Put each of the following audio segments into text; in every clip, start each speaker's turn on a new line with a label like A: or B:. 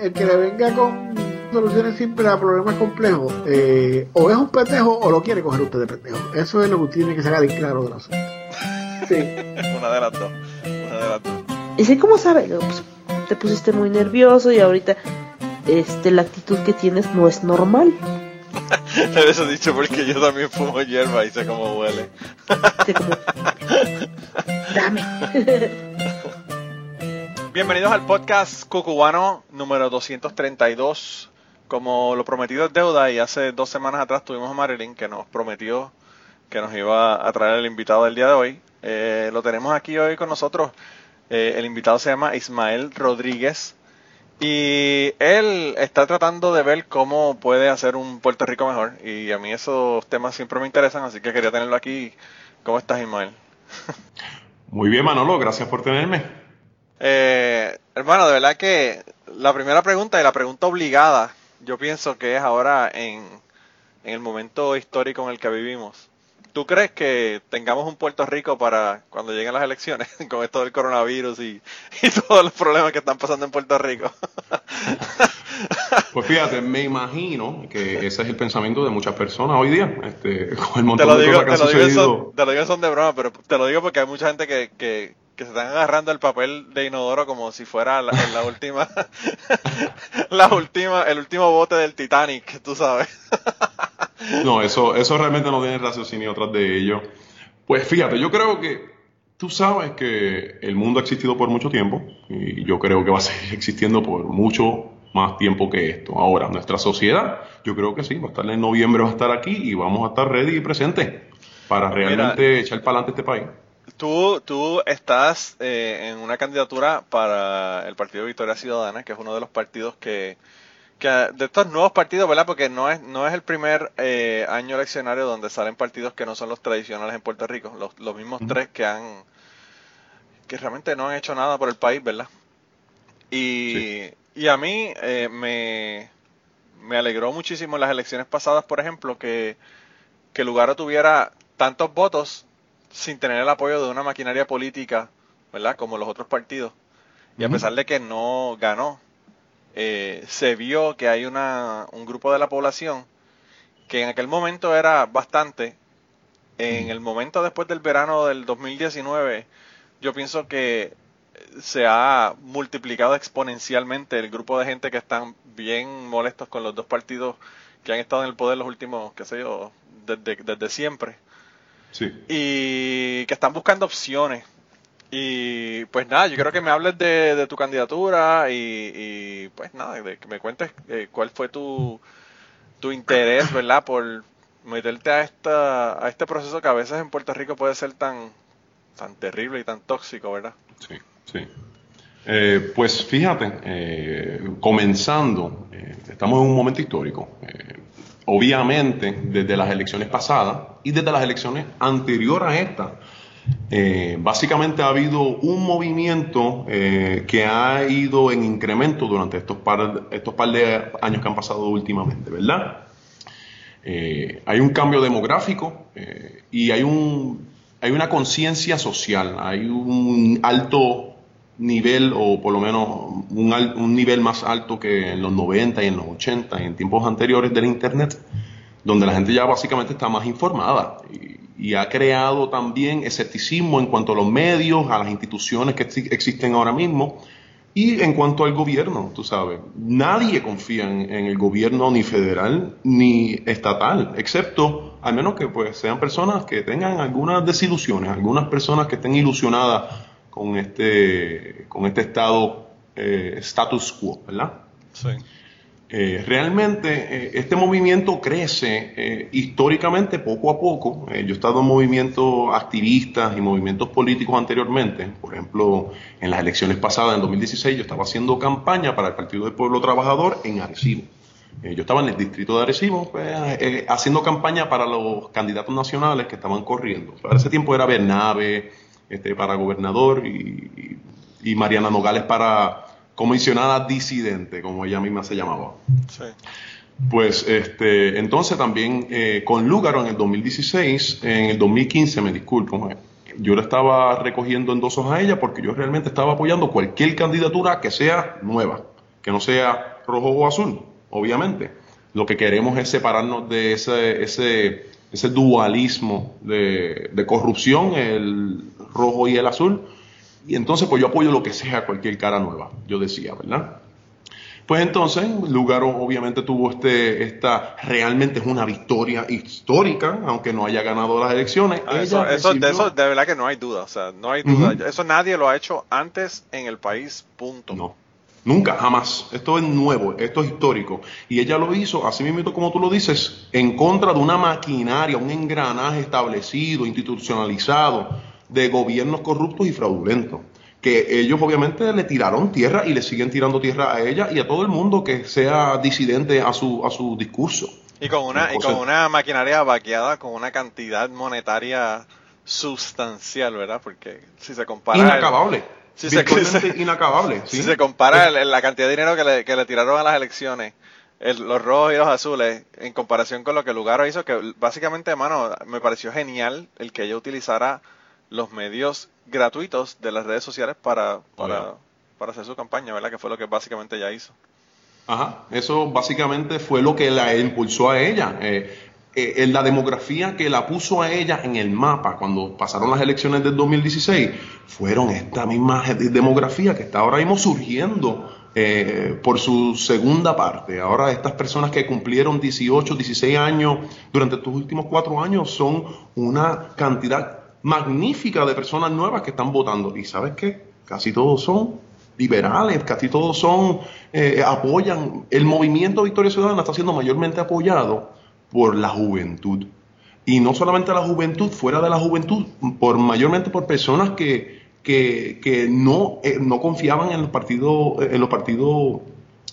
A: el que le venga con soluciones simples a problemas complejos, eh, o es un pendejo o lo quiere coger usted de pendejo. Eso es lo que tiene que sacar de claro del asunto.
B: Sí.
C: Una de las dos. Una de las dos.
B: ¿Y sí, cómo sabe? Pues, te pusiste muy nervioso y ahorita este, la actitud que tienes no es normal.
C: Eso dicho porque yo también fumo hierba y sé cómo huele.
B: Dame.
C: Bienvenidos al podcast cucubano número 232. Como lo prometido es deuda y hace dos semanas atrás tuvimos a Marilyn que nos prometió que nos iba a traer el invitado del día de hoy. Eh, lo tenemos aquí hoy con nosotros. Eh, el invitado se llama Ismael Rodríguez y él está tratando de ver cómo puede hacer un Puerto Rico mejor. Y a mí esos temas siempre me interesan, así que quería tenerlo aquí. ¿Cómo estás, Ismael?
D: Muy bien, Manolo, gracias por tenerme.
C: Eh, hermano, de verdad que la primera pregunta y la pregunta obligada, yo pienso que es ahora en, en el momento histórico en el que vivimos. ¿Tú crees que tengamos un Puerto Rico para cuando lleguen las elecciones con esto del coronavirus y, y todos los problemas que están pasando en Puerto Rico?
D: Pues fíjate, me imagino que ese es el pensamiento de muchas personas hoy día, este, con el montón
C: te lo
D: de
C: digo,
D: cosas que
C: te
D: han
C: lo digo, en
D: sucedido.
C: son, te lo digo son de broma, pero te lo digo porque hay mucha gente que, que, que se están agarrando el papel de inodoro como si fuera la, la última, la última, el último bote del Titanic, tú sabes.
D: No, eso, eso realmente no tiene raciocinio tras de ello. Pues fíjate, yo creo que tú sabes que el mundo ha existido por mucho tiempo y yo creo que va a seguir existiendo por mucho más tiempo que esto. Ahora, nuestra sociedad, yo creo que sí, va a estar en noviembre, va a estar aquí y vamos a estar ready y presentes para
C: Mira,
D: realmente echar para adelante este país.
C: Tú, tú estás eh, en una candidatura para el Partido Victoria Ciudadana, que es uno de los partidos que, que de estos nuevos partidos, ¿verdad? Porque no es, no es el primer eh, año eleccionario donde salen partidos que no son los tradicionales en Puerto Rico, los, los mismos tres que han, que realmente no han hecho nada por el país, ¿verdad? Y, y a mí eh, me, me alegró muchísimo en las elecciones pasadas, por ejemplo, que, que Lugaro tuviera tantos votos sin tener el apoyo de una maquinaria política, ¿verdad? Como los otros partidos. Y a pesar de que no ganó, eh, se vio que hay una, un grupo de la población que en aquel momento era bastante. En el momento después del verano del 2019, yo pienso que se ha multiplicado exponencialmente el grupo de gente que están bien molestos con los dos partidos que han estado en el poder los últimos, qué sé yo, desde, desde siempre
D: Sí.
C: y que están buscando opciones. Y pues nada, yo quiero que me hables de, de tu candidatura y, y, pues nada, de que me cuentes eh, cuál fue tu, tu interés, ¿verdad? Por meterte a, esta, a este proceso que a veces en Puerto Rico puede ser tan, tan terrible y tan tóxico, ¿verdad?
D: Sí, sí. Eh, pues fíjate, eh, comenzando, eh, estamos en un momento histórico. Obviamente, desde las elecciones pasadas y desde las elecciones anteriores a esta, eh, básicamente ha habido un movimiento eh, que ha ido en incremento durante estos par, estos par de años que han pasado últimamente, ¿verdad? Eh, hay un cambio demográfico y hay, un, hay una conciencia social, hay un alto nivel o por lo menos un, un nivel más alto que en los 90 y en los 80 y en tiempos anteriores del Internet, donde la gente ya básicamente está más informada y, y ha creado también escepticismo en cuanto a los medios, a las instituciones que exi- existen ahora mismo y en cuanto al gobierno, tú sabes, nadie confía en, en el gobierno ni federal ni estatal, excepto al menos que pues sean personas que tengan algunas desilusiones, algunas personas que estén ilusionadas con este, con este estado eh, status quo, ¿verdad?
C: Sí.
D: Eh, realmente eh, este movimiento crece eh, históricamente poco a poco. Yo he estado en movimientos activistas y movimientos políticos anteriormente. Por ejemplo, en las elecciones pasadas, en 2016, yo estaba haciendo campaña para el Partido del Pueblo Trabajador en Arecibo. Yo estaba en el distrito de Arecibo pues, haciendo campaña para los candidatos nacionales que estaban corriendo. Para ese tiempo era Bernabe este, para gobernador y, y Mariana Nogales para comisionada disidente, como ella misma se llamaba.
C: Sí.
D: Pues este, entonces también eh, con Lúgaro en el 2016, en el 2015, me disculpo, yo le estaba recogiendo endosos a ella porque yo realmente estaba apoyando cualquier candidatura que sea nueva, que no sea rojo o azul, obviamente. Lo que queremos es separarnos de ese, ese, ese dualismo de, de corrupción, el rojo y el azul. Y entonces pues yo apoyo lo que sea, cualquier cara nueva, yo decía, ¿verdad? Pues entonces, Lugaro obviamente tuvo este, esta, realmente es una victoria histórica, aunque no haya ganado las elecciones.
C: Ah, eso, eso, de eso de verdad que no hay duda, o sea, no hay duda. Eso nadie lo ha hecho antes en el país, punto.
D: No, nunca, jamás. Esto es nuevo, esto es histórico. Y ella lo hizo, así mismo como tú lo dices, en contra de una maquinaria, un engranaje establecido, institucionalizado, de gobiernos corruptos y fraudulentos que ellos obviamente le tiraron tierra y le siguen tirando tierra a ella y a todo el mundo que sea disidente a su, a su discurso.
C: Y con una, y con una maquinaria vaqueada con una cantidad monetaria sustancial, ¿verdad? Porque si se compara...
D: Inacabable. si se, inacabable.
C: Si se compara la cantidad de dinero que le, que le tiraron a las elecciones, los rojos y los azules, en comparación con lo que Lugaro hizo, que básicamente, hermano, me pareció genial el que ella utilizara los medios gratuitos de las redes sociales para, para, para hacer su campaña, ¿verdad? Que fue lo que básicamente ella hizo.
D: Ajá, eso básicamente fue lo que la impulsó a ella. Eh, eh, en la demografía que la puso a ella en el mapa cuando pasaron las elecciones del 2016 fueron esta misma demografía que está ahora mismo surgiendo eh, por su segunda parte. Ahora estas personas que cumplieron 18, 16 años durante estos últimos cuatro años son una cantidad magnífica de personas nuevas que están votando. Y sabes qué? Casi todos son liberales, casi todos son, eh, apoyan, el movimiento Victoria Ciudadana está siendo mayormente apoyado por la juventud. Y no solamente la juventud, fuera de la juventud, por mayormente por personas que, que, que no, eh, no confiaban en los partidos, en los partidos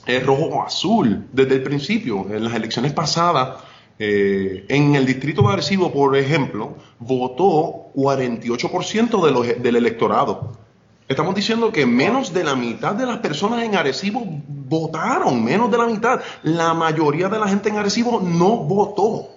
D: eh, rojo o azul desde el principio. En las elecciones pasadas, eh, en el distrito de Arecibo, por ejemplo, votó 48% de los, del electorado. Estamos diciendo que menos de la mitad de las personas en Arecibo votaron, menos de la mitad. La mayoría de la gente en Arecibo no votó.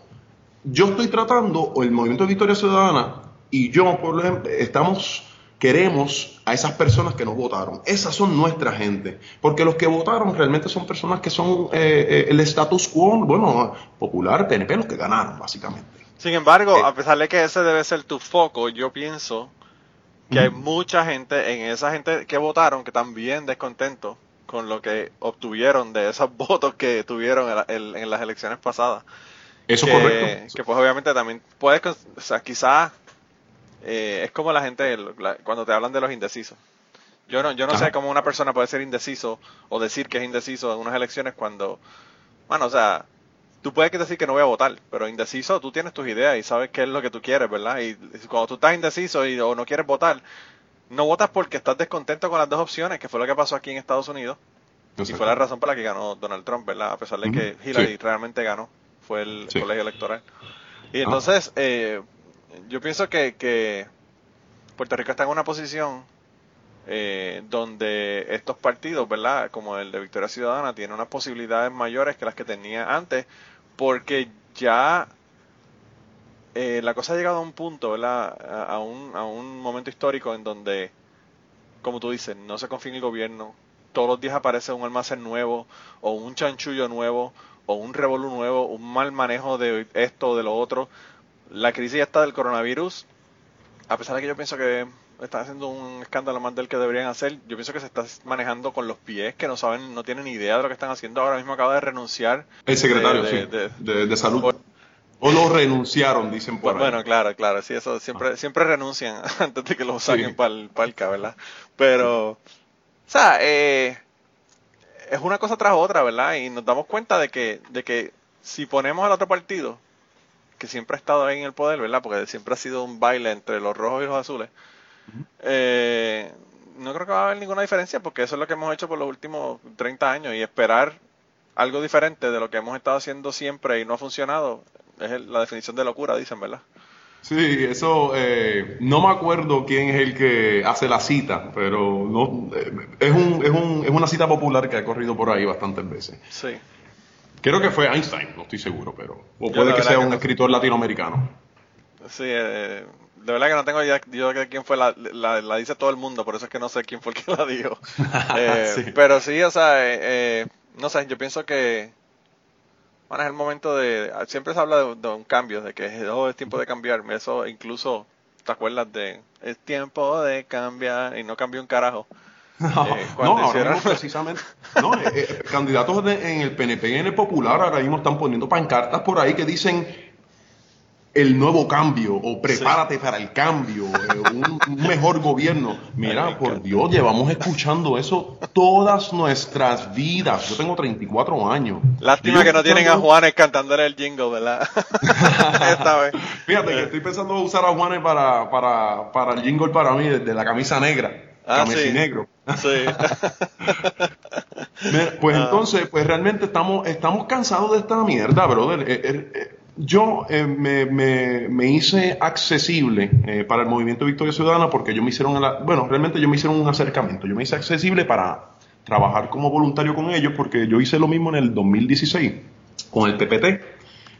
D: Yo estoy tratando, o el Movimiento de Victoria Ciudadana y yo, por ejemplo, estamos queremos a esas personas que nos votaron. Esas son nuestra gente. Porque los que votaron realmente son personas que son eh, eh, el status quo, bueno, popular, PNP, los que ganaron, básicamente.
C: Sin embargo, eh, a pesar de que ese debe ser tu foco, yo pienso que hay mucha gente, en esa gente que votaron, que están bien descontentos con lo que obtuvieron de esos votos que tuvieron en, las elecciones pasadas.
D: Eso es correcto.
C: Que pues obviamente también puedes, o sea, quizás eh, es como la gente cuando te hablan de los indecisos. Yo no, yo no sé cómo una persona puede ser indeciso o decir que es indeciso en unas elecciones cuando, bueno, o sea, tú puedes decir que no voy a votar, pero indeciso tú tienes tus ideas y sabes qué es lo que tú quieres, ¿verdad? Y cuando tú estás indeciso y, o no quieres votar, no votas porque estás descontento con las dos opciones, que fue lo que pasó aquí en Estados Unidos. Y fue la razón por la que ganó Donald Trump, ¿verdad? A pesar de que Hillary realmente ganó, fue el colegio electoral. Y ah. entonces, eh, yo pienso que, que Puerto Rico está en una posición eh, donde estos partidos, ¿verdad? Como el de Victoria Ciudadana, tienen unas posibilidades mayores que las que tenía antes, porque ya eh, la cosa ha llegado a un punto, ¿verdad? A, un, a un momento histórico en donde, como tú dices, no se confía en el gobierno, todos los días aparece un almacén nuevo, o un chanchullo nuevo, o un revolú nuevo, un mal manejo de esto o de lo otro la crisis está del coronavirus, a pesar de que yo pienso que están haciendo un escándalo más del que deberían hacer, yo pienso que se está manejando con los pies, que no saben, no tienen ni idea de lo que están haando. Ahora mismo acaba de renunciar.
D: El secretario, de, salud. O, lo renunciaron, dicen por
C: Bueno, ahí. claro, claro, sí, eso siempre, ah. siempre renuncian antes de que lo saquen para el palca, ¿verdad? Pero, o sea, eh, es una cosa tras otra, ¿verdad? Y nos damos cuenta de que, de que si ponemos al otro partido, que siempre ha estado ahí en el poder, ¿verdad? Porque siempre ha sido un baile entre los rojos y los azules. Eh, no creo que va a haber ninguna diferencia porque eso es lo que hemos hecho por los últimos 30 años y esperar algo diferente de lo que hemos estado haciendo siempre y no ha funcionado es la definición de locura, dicen, ¿verdad?
D: Sí, eso eh, no me acuerdo quién es el que hace la cita, pero no eh, es, un, es, un, es una cita popular que ha corrido por ahí bastantes veces.
C: Sí.
D: Creo que fue Einstein, no estoy seguro, pero. O puede que sea un escritor latinoamericano.
C: Sí, eh, de verdad que no tengo idea yo de quién fue, la, la, dice todo el mundo, por eso es que no sé quién fue el que la dijo. Eh, pero sí, o sea, eh, eh, no sé, yo pienso que, bueno, es el momento de, siempre se habla de, un cambio, de que oh, es tiempo de cambiar, eso incluso, ¿te acuerdas de, es tiempo de cambiar y no cambió un carajo?
D: No, ahora precisamente, no, candidatos en el PNP y en el Popular ahora mismo están poniendo pancartas por ahí que dicen el nuevo cambio o prepárate para el cambio, eh, un, mejor gobierno. Mira, por Dios, llevamos escuchando eso todas nuestras vidas. Yo tengo 34 años.
C: Lástima que no tienen a Juanes cantándole el jingle, ¿verdad?
D: Esta vez. Fíjate que estoy pensando usar a Juanes para, para, para el jingle para mí, desde la camisa negra. Ah, camisa negro. Sí. pues ah. entonces, pues realmente estamos, estamos cansados de esta mierda, brother. Eh, eh, yo eh, me, me, hice accesible eh, para el movimiento Victoria Ciudadana porque yo me hicieron, bueno, realmente yo me hicieron un acercamiento, yo me hice accesible para trabajar como voluntario con ellos porque yo hice lo mismo en el 2016 con el PPT,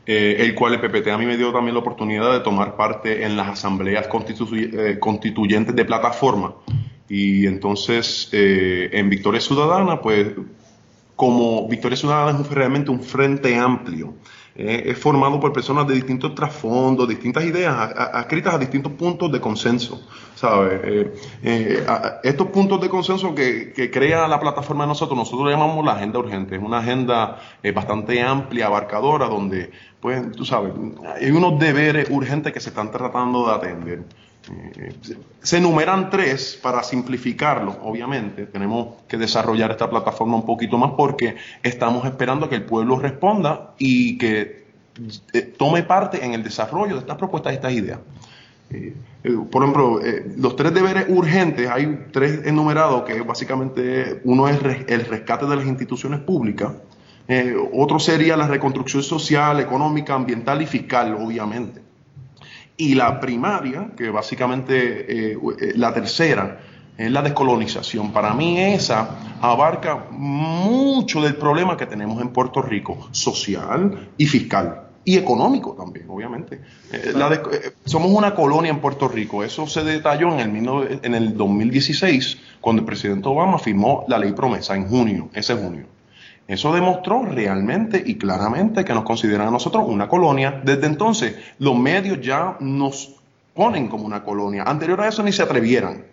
D: eh, el cual el PPT a mí me dio también la oportunidad de tomar parte en las asambleas constituyentes de plataforma. Y entonces en Victoria Ciudadana, pues como Victoria Ciudadana es realmente un frente amplio es formado por personas de distintos trasfondos, distintas ideas, escritas a distintos puntos de consenso. ¿sabes? Eh, eh, estos puntos de consenso que, crea la plataforma de nosotros, nosotros le llamamos la agenda urgente. Es una agenda eh, bastante amplia, abarcadora, donde, pues, tú sabes, hay unos deberes urgentes que se están tratando de atender. Se enumeran tres para simplificarlo, obviamente. Tenemos que desarrollar esta plataforma un poquito más porque estamos esperando que el pueblo responda y que eh, tome parte en el desarrollo de estas propuestas y estas ideas. Eh, eh, por ejemplo, los tres deberes urgentes, hay tres enumerados que básicamente uno es el rescate de las instituciones públicas, otro sería la reconstrucción social, económica, ambiental y fiscal, obviamente y la primaria, que básicamente eh, eh, la tercera, es la descolonización. Para mí esa abarca mucho del problema que tenemos en Puerto Rico, social y fiscal. Y económico también, obviamente. Eh, somos una colonia en Puerto Rico. Eso se detalló en el, en el 2016, cuando el presidente Obama firmó la ley promesa en junio, ese junio. Eso demostró realmente y claramente que nos consideran a nosotros una colonia. Desde entonces, los medios ya nos ponen como una colonia. Anterior a eso ni se atrevieran.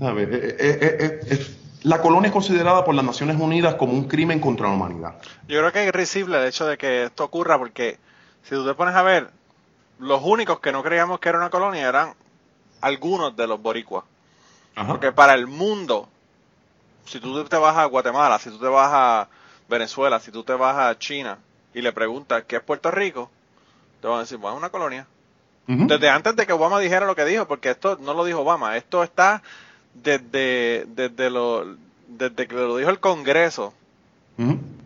D: Eh, eh, eh, la colonia es considerada por las Naciones Unidas como un crimen contra la humanidad.
C: Yo creo que es risible el hecho de que esto ocurra porque si tú te pones a ver, los únicos que no creíamos que era una colonia eran algunos de los boricuas. Porque para el mundo si tú te vas a Guatemala, si tú te vas a Venezuela, si tú te vas a China y le preguntas qué es Puerto Rico, te van a decir, bueno, es una colonia. Desde antes de que Obama dijera lo que dijo, porque esto no lo dijo Obama, esto está desde, desde, lo, desde que lo dijo el Congreso,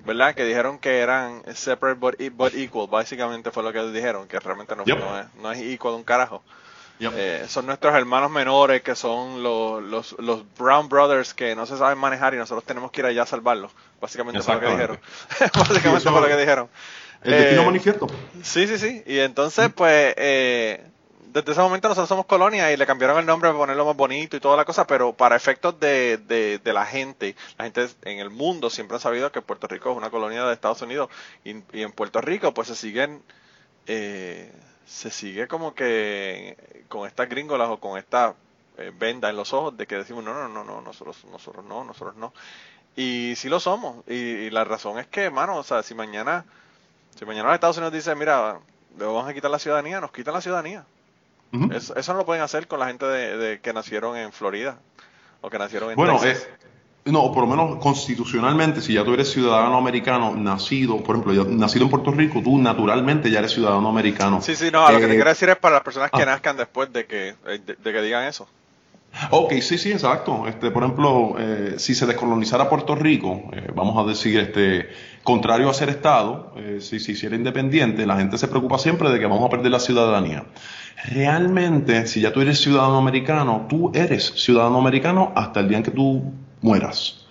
C: ¿verdad? Que dijeron que eran separate but, equal, básicamente fue lo que dijeron, que realmente no, no, es, no es equal un carajo. Eh, son nuestros hermanos menores que son los, los, los, Brown Brothers que no se saben manejar y nosotros tenemos que ir allá a salvarlos. Básicamente fue lo que dijeron. Básicamente fue lo que dijeron.
D: El destino eh, manifiesto.
C: Sí, sí, sí. Y entonces, pues, eh, desde ese momento nosotros somos colonia y le cambiaron el nombre para ponerlo más bonito y toda la cosa, pero para efectos de, de, de, la gente, la gente en el mundo siempre ha sabido que Puerto Rico es una colonia de Estados Unidos y, y en Puerto Rico pues se siguen eh, se sigue como que con estas gringolas o con esta eh, venda en los ojos de que decimos no, no, no, no, nosotros, nosotros no, nosotros no. Y sí lo somos. Y, la razón es que, hermano, o sea, si mañana, si mañana los Estados Unidos dicen, mira, le vamos a quitar la ciudadanía, nos quitan la ciudadanía. eso, eso, no lo pueden hacer con la gente de, que nacieron en Florida o que nacieron en
D: bueno, Texas. No, por lo menos constitucionalmente, si ya tú eres ciudadano americano, nacido, por ejemplo, nacido en Puerto Rico, tú naturalmente ya eres ciudadano americano.
C: Sí, sí, no, lo que te eh, quiero decir es para las personas que ah. nazcan después de que, eh, de, que digan eso.
D: Ok, sí, sí, exacto. Este, por ejemplo, eh, si se descolonizara Puerto Rico, vamos a decir, este, contrario a ser Estado, si se hiciera independiente, la gente se preocupa siempre de que vamos a perder la ciudadanía. Realmente, si ya tú eres ciudadano americano, tú eres ciudadano americano hasta el día en que tú mueras.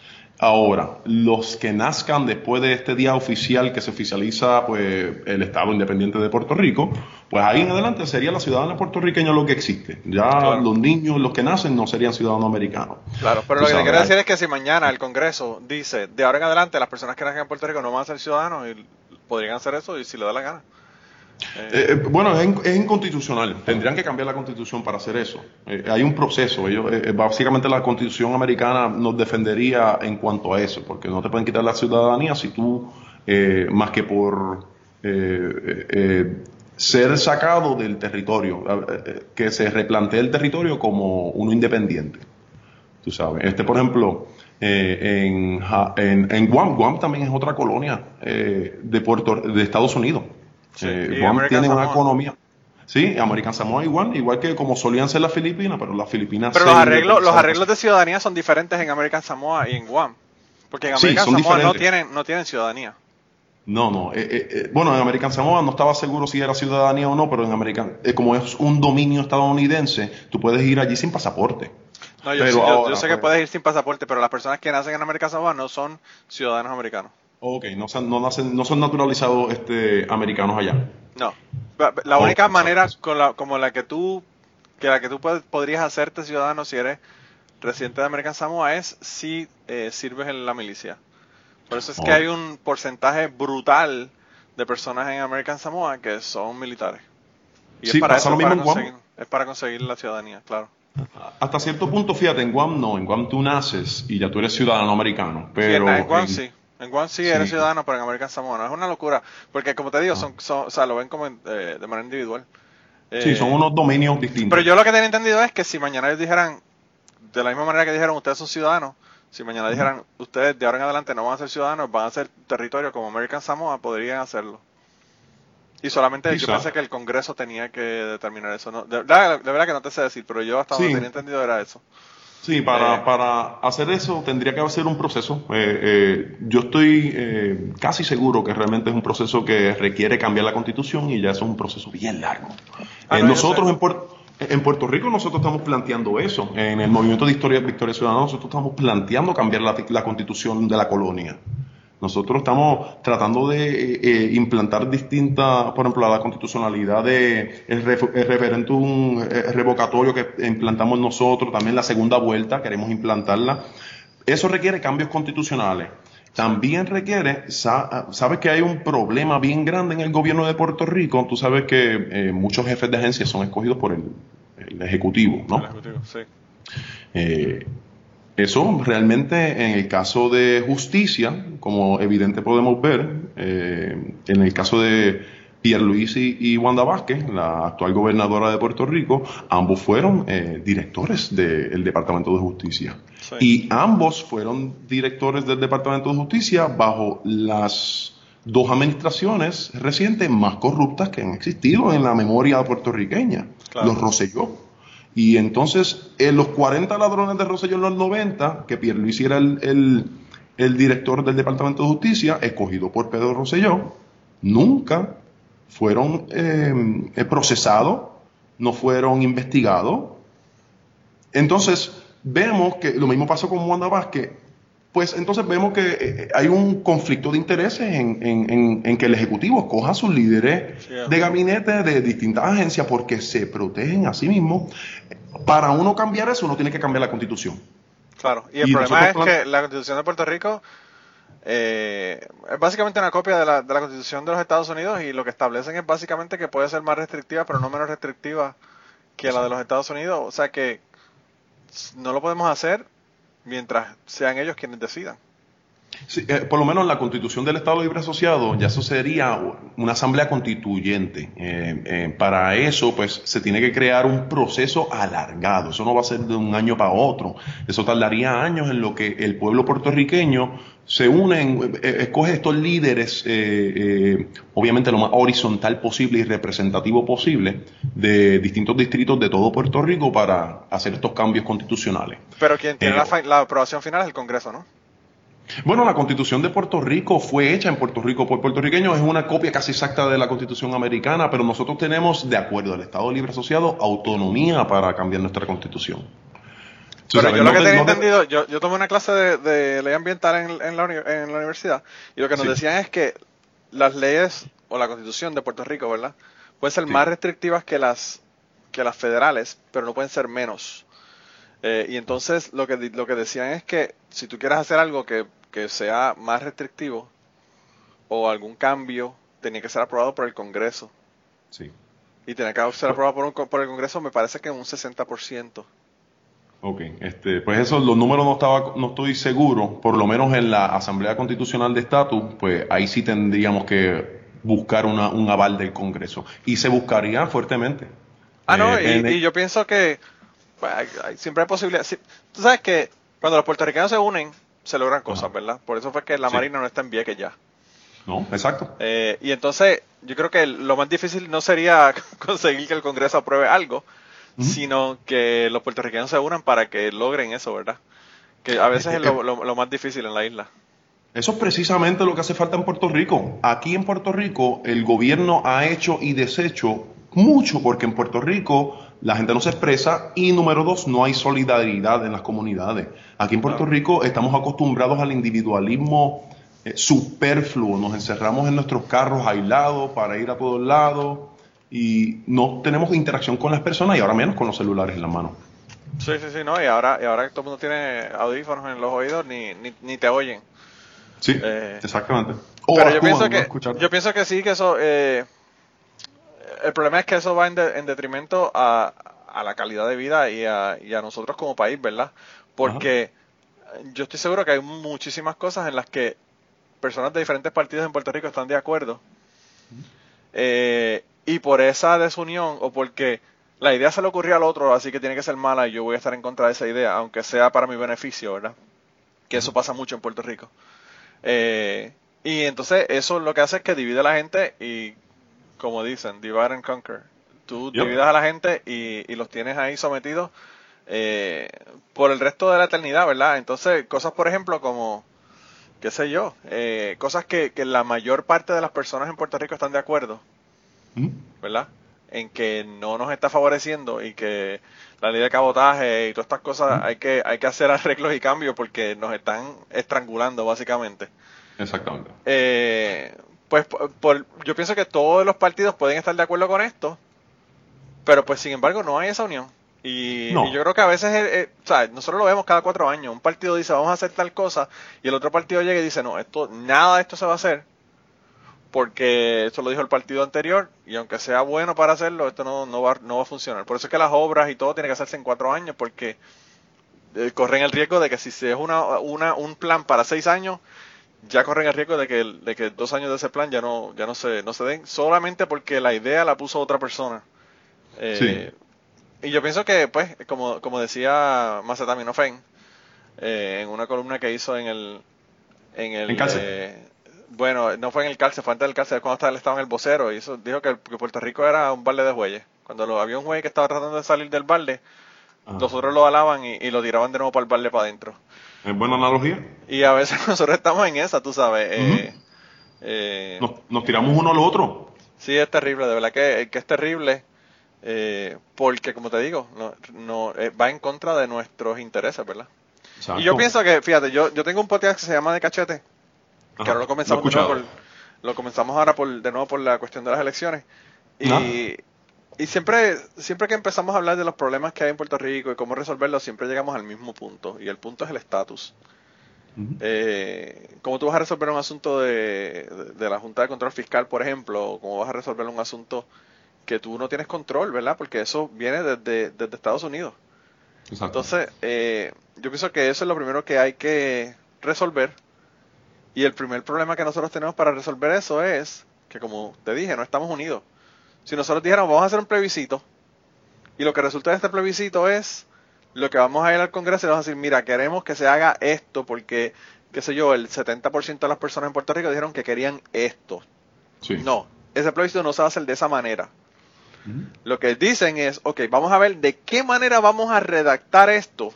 D: Ahora, los que nazcan después de este día oficial que se oficializa pues el Estado Independiente de Puerto Rico, pues ahí en adelante sería la ciudadana puertorriqueña lo que existe. Ya los niños, los que nacen, no serían ciudadanos americanos.
C: Claro, pero lo que quiero decir es que si mañana el Congreso dice, de ahora en adelante las personas que nazcan en Puerto Rico no van a ser ciudadanos y podrían hacer eso y si le da la gana.
D: Eh, eh, bueno, es, inconstitucional. Tendrían que cambiar la constitución para hacer eso. Eh, hay un proceso. Ellos, básicamente la constitución americana nos defendería en cuanto a eso, porque no te pueden quitar la ciudadanía si tú, más que por ser sacado del territorio, que se replantee el territorio como uno independiente. Tú sabes. Este, por ejemplo, en, en, Guam, Guam también es otra colonia de, Puerto, de Estados Unidos. Sí, eh, tiene una economía. Sí, American Samoa igual, igual que como solían ser las Filipinas, pero las Filipinas.
C: Pero los arreglos, los arreglos de ciudadanía son diferentes en American Samoa y en Guam. Porque en American Samoa no tienen, no tienen ciudadanía.
D: No, no. Eh, eh, bueno, en American Samoa no estaba seguro si era ciudadanía o no, pero en American, como es un dominio estadounidense, tú puedes ir allí sin pasaporte.
C: No, yo, yo, sé que puedes ir sin pasaporte, pero las personas que nacen en American Samoa no son ciudadanos americanos.
D: Ok, no, son, no, nacen, no son naturalizados este, americanos allá.
C: No. La única manera con la, como la que tú, que la que tú podrías hacerte ciudadano si eres residente de American Samoa es si eh, sirves en la milicia. Por eso es que hay un porcentaje brutal de personas en American Samoa que son militares. Y es para eso, es para conseguir la ciudadanía, claro.
D: Hasta cierto punto, fíjate, en Guam no, en Guam tú naces y ya tú eres ciudadano americano. Pero
C: en Guam sí. En Guam sí, eres ciudadano, pero en American Samoa no. Es una locura. Porque, como te digo, son, o sea, lo ven como eh, de manera individual.
D: sí, son eh, unos dominios distintos.
C: Pero yo lo que tenía entendido es que si mañana ellos dijeran, de la misma manera que dijeron, ustedes son ciudadanos, si mañana dijeran, ustedes de ahora en adelante no van a ser ciudadanos, van a ser territorio como American Samoa, podrían hacerlo. Y solamente yo pensé que el Congreso tenía que determinar eso. ¿no? De, verdad que no te sé decir, pero yo hasta donde tenía entendido era eso.
D: Sí, para, eh. para hacer eso tendría que hacer un proceso. Eh, eh, yo estoy casi seguro que realmente es un proceso que requiere cambiar la constitución y ya es un proceso bien largo. Ah, nosotros en, en, Puerto Rico nosotros estamos planteando eso. En el movimiento de Historia Victoria Ciudadana nosotros estamos planteando cambiar la, la constitución de la colonia. Nosotros estamos tratando de eh, eh, implantar distintas, por ejemplo, la constitucionalidad de el, referéndum eh, revocatorio que implantamos nosotros, también la segunda vuelta, queremos implantarla. Eso requiere cambios constitucionales. También requiere, sabes que hay un problema bien grande en el gobierno de Puerto Rico. Tú sabes que muchos jefes de agencias son escogidos por el, Ejecutivo, ¿no? El Ejecutivo, sí. Eso realmente en el caso de justicia, como evidente podemos ver, eh, en el caso de Pierluisi y Wanda Vázquez, la actual gobernadora de Puerto Rico, ambos fueron eh, directores del Departamento de Justicia. Y ambos fueron directores del Departamento de Justicia bajo las dos administraciones recientes más corruptas que han existido en la memoria puertorriqueña, los Rosselló. Y entonces, en los 40 ladrones de Rosselló en los 90, que Pierluisi era el, el, director del Departamento de Justicia, escogido por Pedro Rosselló, nunca fueron eh, procesados, no fueron investigados. Entonces, vemos que lo mismo pasó con Wanda Vázquez, pues entonces vemos que eh, hay un conflicto de intereses en, que el Ejecutivo coja a sus líderes de gabinete de distintas agencias porque se protegen a sí mismos. Para uno cambiar eso, uno tiene que cambiar la Constitución.
C: Claro, y el problema es que la Constitución de Puerto Rico eh, es básicamente una copia de la, de la Constitución de los Estados Unidos y lo que establecen es básicamente que puede ser más restrictiva, pero no menos restrictiva que la de los Estados Unidos. O sea que no lo podemos hacer mientras sean ellos quienes decidan.
D: Eh, por lo menos la constitución del Estado Libre Asociado, ya eso sería una asamblea constituyente. Eh, eh, para eso, pues se tiene que crear un proceso alargado. Eso no va a ser de un año para otro. Eso tardaría años en lo que el pueblo puertorriqueño se une, escoge estos líderes, obviamente lo más horizontal posible y representativo posible, de distintos distritos de todo Puerto Rico para hacer estos cambios constitucionales.
C: Pero quien tiene la aprobación final es el Congreso, ¿no?
D: Bueno, la constitución de Puerto Rico fue hecha en Puerto Rico por puertorriqueños, es una copia casi exacta de la constitución americana, pero nosotros tenemos, de acuerdo al Estado Libre Asociado, autonomía para cambiar nuestra constitución.
C: Pero yo lo que tenía entendido, yo, yo tomé una clase de, ley ambiental en, en, la, en la universidad y lo que nos decían es que las leyes o la constitución de Puerto Rico, ¿verdad? Pueden ser más restrictivas que las, que las federales, pero no pueden ser menos. Eh, y entonces lo que, lo que decían es que si tú quieres hacer algo que, que sea más restrictivo o algún cambio, tenía que ser aprobado por el Congreso.
D: Sí.
C: Y tenía que ser aprobado por, por el Congreso, me parece que un 60%.
D: Ok, este, pues eso, los números no estaba, no estoy seguro, por lo menos en la Asamblea Constitucional de Estatus, pues ahí sí tendríamos que buscar una, un aval del Congreso. Y se buscaría fuertemente.
C: Ah, no, y, y, yo pienso que pues, siempre hay posibilidad. tú sabes que cuando los puertorriqueños se unen, se logran cosas, ¿verdad? Por eso fue que la Marina no está en que ya.
D: No, exacto.
C: Eh, y entonces, yo creo que lo más difícil no sería conseguir que el Congreso apruebe algo, sino que los puertorriqueños se unan para que logren eso, ¿verdad? Que a veces es lo, lo, más difícil en la isla.
D: Eso es precisamente lo que hace falta en Puerto Rico. Aquí en Puerto Rico el gobierno ha hecho y deshecho mucho porque en Puerto Rico la gente no se expresa y número dos, no hay solidaridad en las comunidades. Aquí en Puerto Rico estamos acostumbrados al individualismo eh, superfluo, nos encerramos en nuestros carros aislados para ir a todos lados y no tenemos interacción con las personas y ahora menos con los celulares en la mano.
C: Sí, sí, sí, no, y ahora, y ahora todo el mundo tiene audífonos en los oídos ni, ni, te oyen.
D: Sí, eh, exactamente.
C: pero yo, pienso que, yo pienso que sí, que eso... Eh, el problema es que eso va en, detrimento a, a, la calidad de vida y a, y a nosotros como país, ¿verdad? Porque yo estoy seguro que hay muchísimas cosas en las que personas de diferentes partidos en Puerto Rico están de acuerdo. Eh, y por esa desunión o porque la idea se le ocurrió al otro, así que tiene que ser mala y yo voy a estar en contra de esa idea, aunque sea para mi beneficio, ¿verdad? Que eso pasa mucho en Puerto Rico. Eh, y entonces eso lo que hace es que divide a la gente y, como dicen, divide and conquer. Tú divides a la gente y, los tienes ahí sometidos eh, por el resto de la eternidad, ¿verdad? Entonces, cosas, por ejemplo, como, qué sé yo, eh, cosas que, que la mayor parte de las personas en Puerto Rico están de acuerdo ¿verdad? En que no nos está favoreciendo y que la ley de cabotaje y todas estas cosas hay que hay que hacer arreglos y cambios porque nos están estrangulando básicamente.
D: Exactamente.
C: Eh, pues por, yo pienso que todos los partidos pueden estar de acuerdo con esto, pero pues sin embargo no hay esa unión. Y, yo creo que a veces, eh, o sea, nosotros lo vemos cada cuatro años. Un partido dice vamos a hacer tal cosa y el otro partido llega y dice no, esto nada de esto se va a hacer porque eso lo dijo el partido anterior y aunque sea bueno para hacerlo, esto no, no, va, no va a funcionar. Por eso es que las obras y todo tiene que hacerse en cuatro años porque eh, corren el riesgo de que si se es una, una, un plan para seis años, ya corren el riesgo de que, de que dos años de ese plan ya no, ya no se, no se den solamente porque la idea la puso otra persona. Eh, y yo pienso que, pues, como, como decía Macetaminofen eh, en una columna que hizo en el, en el, bueno, no fue en el cárcel, fue antes del cárcel, cuando estaba, estaba en el vocero, y eso dijo que, Puerto Rico era un balde de jueyes. Cuando lo, había un juez que estaba tratando de salir del balde, los otros lo alaban y, lo tiraban de nuevo para el balde para adentro.
D: ¿Es buena analogía?
C: Y a veces nosotros estamos en esa, tú sabes. Eh,
D: eh, nos, tiramos uno al otro.
C: Sí, es terrible, de verdad que, que es terrible. Eh, porque, como te digo, no, no va en contra de nuestros intereses, ¿verdad? Y yo pienso que, fíjate, yo, yo tengo un podcast que se llama De Cachete, que ahora lo comenzamos, lo, comenzamos ahora por, de nuevo por la cuestión de las elecciones. Y, y siempre, siempre que empezamos a hablar de los problemas que hay en Puerto Rico y cómo resolverlos, siempre llegamos al mismo punto. Y el punto es el estatus. Eh, ¿Cómo tú vas a resolver un asunto de, de, la Junta de Control Fiscal, por ejemplo? ¿Cómo vas a resolver un asunto que tú no tienes control, verdad? Porque eso viene desde, desde Estados Unidos. Entonces, eh, yo pienso que eso es lo primero que hay que resolver y el primer problema que nosotros tenemos para resolver eso es que, como te dije, no estamos unidos. Si nosotros dijéramos, vamos a hacer un plebiscito, y lo que resulta de este plebiscito es lo que vamos a ir al Congreso y vamos a decir, mira, queremos que se haga esto, porque, qué sé yo, el 70% de las personas en Puerto Rico dijeron que querían esto. No, ese plebiscito no se va a hacer de esa manera. Lo que dicen es, ok, vamos a ver de qué manera vamos a redactar esto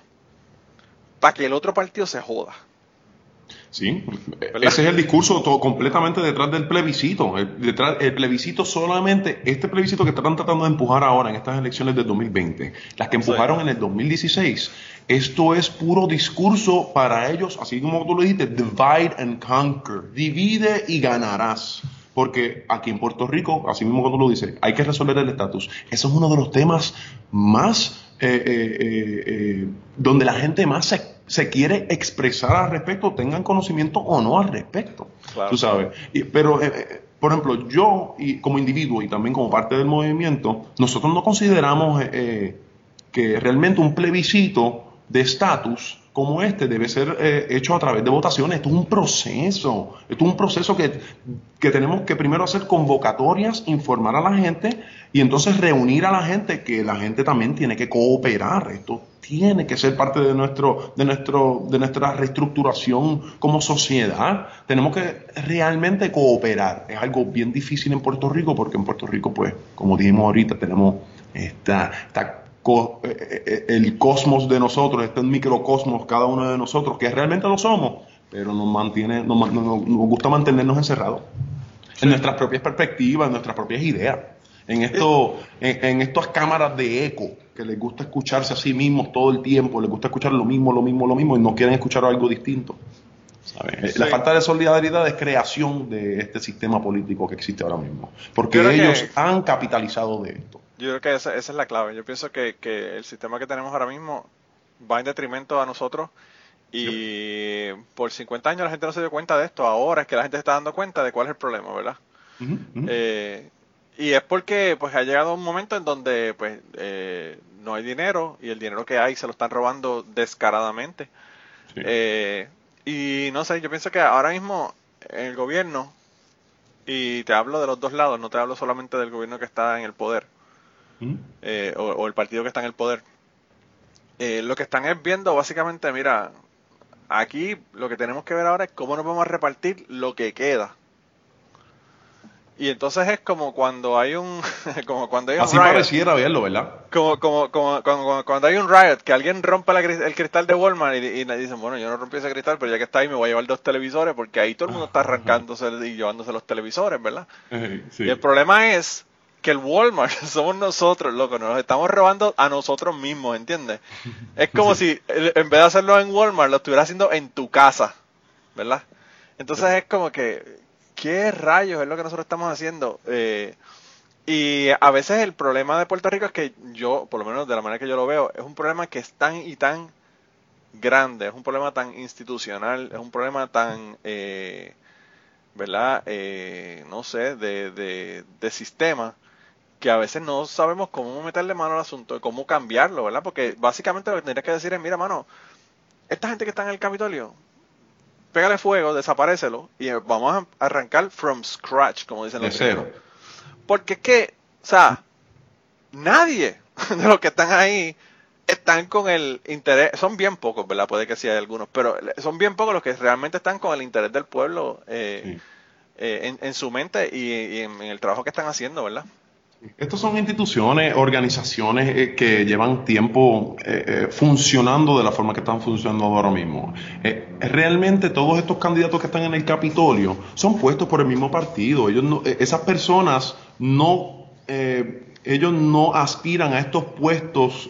C: para que el otro partido se joda.
D: Sí, ese es el discurso todo, completamente detrás del plebiscito. El, detrás, el plebiscito solamente, este plebiscito que están tratando de empujar ahora en estas elecciones del 2020, las que empujaron en el 2016, esto es puro discurso para ellos, así como tú lo dijiste, divide and conquer, divide y ganarás. Porque aquí en Puerto Rico, así mismo cuando lo dices, hay que resolver el estatus. Eso es uno de los temas más, eh, eh, eh, donde la gente más se se quiere expresar al respecto, tengan conocimiento o no al respecto. Tú sabes. pero, eh, eh, por ejemplo, yo y como individuo y también como parte del movimiento, nosotros no consideramos eh, que realmente un plebiscito de estatus como este debe ser hecho a través de votaciones. Esto es un proceso. Esto es un proceso que, que tenemos que primero hacer convocatorias, informar a la gente y entonces reunir a la gente, que la gente también tiene que cooperar. Esto tiene que ser parte de, nuestro, de, nuestro, de nuestra reestructuración como sociedad. Tenemos que realmente cooperar. Es algo bien difícil en Puerto Rico porque en Puerto Rico, pues, como dijimos ahorita, tenemos esta, eh, eh, el cosmos de nosotros, este microcosmos cada uno de nosotros, que realmente lo somos, pero nos mantiene, nos, gusta mantenernos encerrados en nuestras propias perspectivas, en nuestras propias ideas en, esto, en, estas cámaras de eco que les gusta escucharse a sí mismos todo el tiempo, les gusta escuchar lo mismo, lo mismo, lo mismo y no quieren escuchar algo distinto. La falta de solidaridad es creación de este sistema político que existe ahora mismo, porque ellos han capitalizado de esto.
C: Yo creo que esa, es la clave. Yo pienso que, que, el sistema que tenemos ahora mismo va en detrimento a nosotros y por 50 años la gente no se dio cuenta de esto. Ahora es que la gente se está dando cuenta de cuál es el problema, ¿verdad? Eh, y es porque pues ha llegado un momento en donde pues eh, no hay dinero y el dinero que hay se lo están robando descaradamente. Eh, y no sé, yo pienso que ahora mismo el gobierno, y te hablo de los dos lados, no te hablo solamente del gobierno que está en el poder, eh, o, el partido que está en el poder, lo que están es viendo básicamente, mira, aquí lo que tenemos que ver ahora es cómo nos vamos a repartir lo que queda. Y entonces es como cuando hay un como cuando hay un
D: Así pareciera verlo, ¿verdad?
C: Como, como, como, cuando hay un riot, que alguien rompe el cristal de Walmart y, y, dicen, bueno, yo no rompí ese cristal, pero ya que está ahí me voy a llevar dos televisores porque ahí todo el mundo está arrancándose y llevándose los televisores, ¿verdad? Y el problema es que el Walmart somos nosotros, loco, nos estamos robando a nosotros mismos, ¿entiendes? Es como si en vez de hacerlo en Walmart, lo estuviera haciendo en tu casa, ¿verdad? Entonces es como que ¿qué rayos es lo que nosotros estamos haciendo? Eh, y a veces el problema de Puerto Rico es que yo, por lo menos de la manera que yo lo veo, es un problema que es tan y tan grande, es un problema tan institucional, es un problema tan, eh, ¿verdad? Eh, no sé, de, de, de, sistema, que a veces no sabemos cómo meterle mano al asunto, cómo cambiarlo, ¿verdad? Porque básicamente lo que tendrías que decir es, mira, mano, esta gente que está en el Capitolio, pégale fuego, desaparecelo y vamos a arrancar from scratch, como dicen los
D: De cero.
C: Porque es que, o sea, nadie de los que están ahí están con el interés, son bien pocos, ¿verdad? Puede que sí hay algunos, pero son bien pocos los que realmente están con el interés del pueblo eh, eh, en, su mente y, en, el trabajo que están haciendo, ¿verdad?
D: Estas son instituciones, organizaciones eh, que llevan tiempo eh, eh, funcionando de la forma que están funcionando ahora mismo. realmente todos estos candidatos que están en el Capitolio son puestos por el mismo partido. Ellos no, esas personas no, ellos no aspiran a estos puestos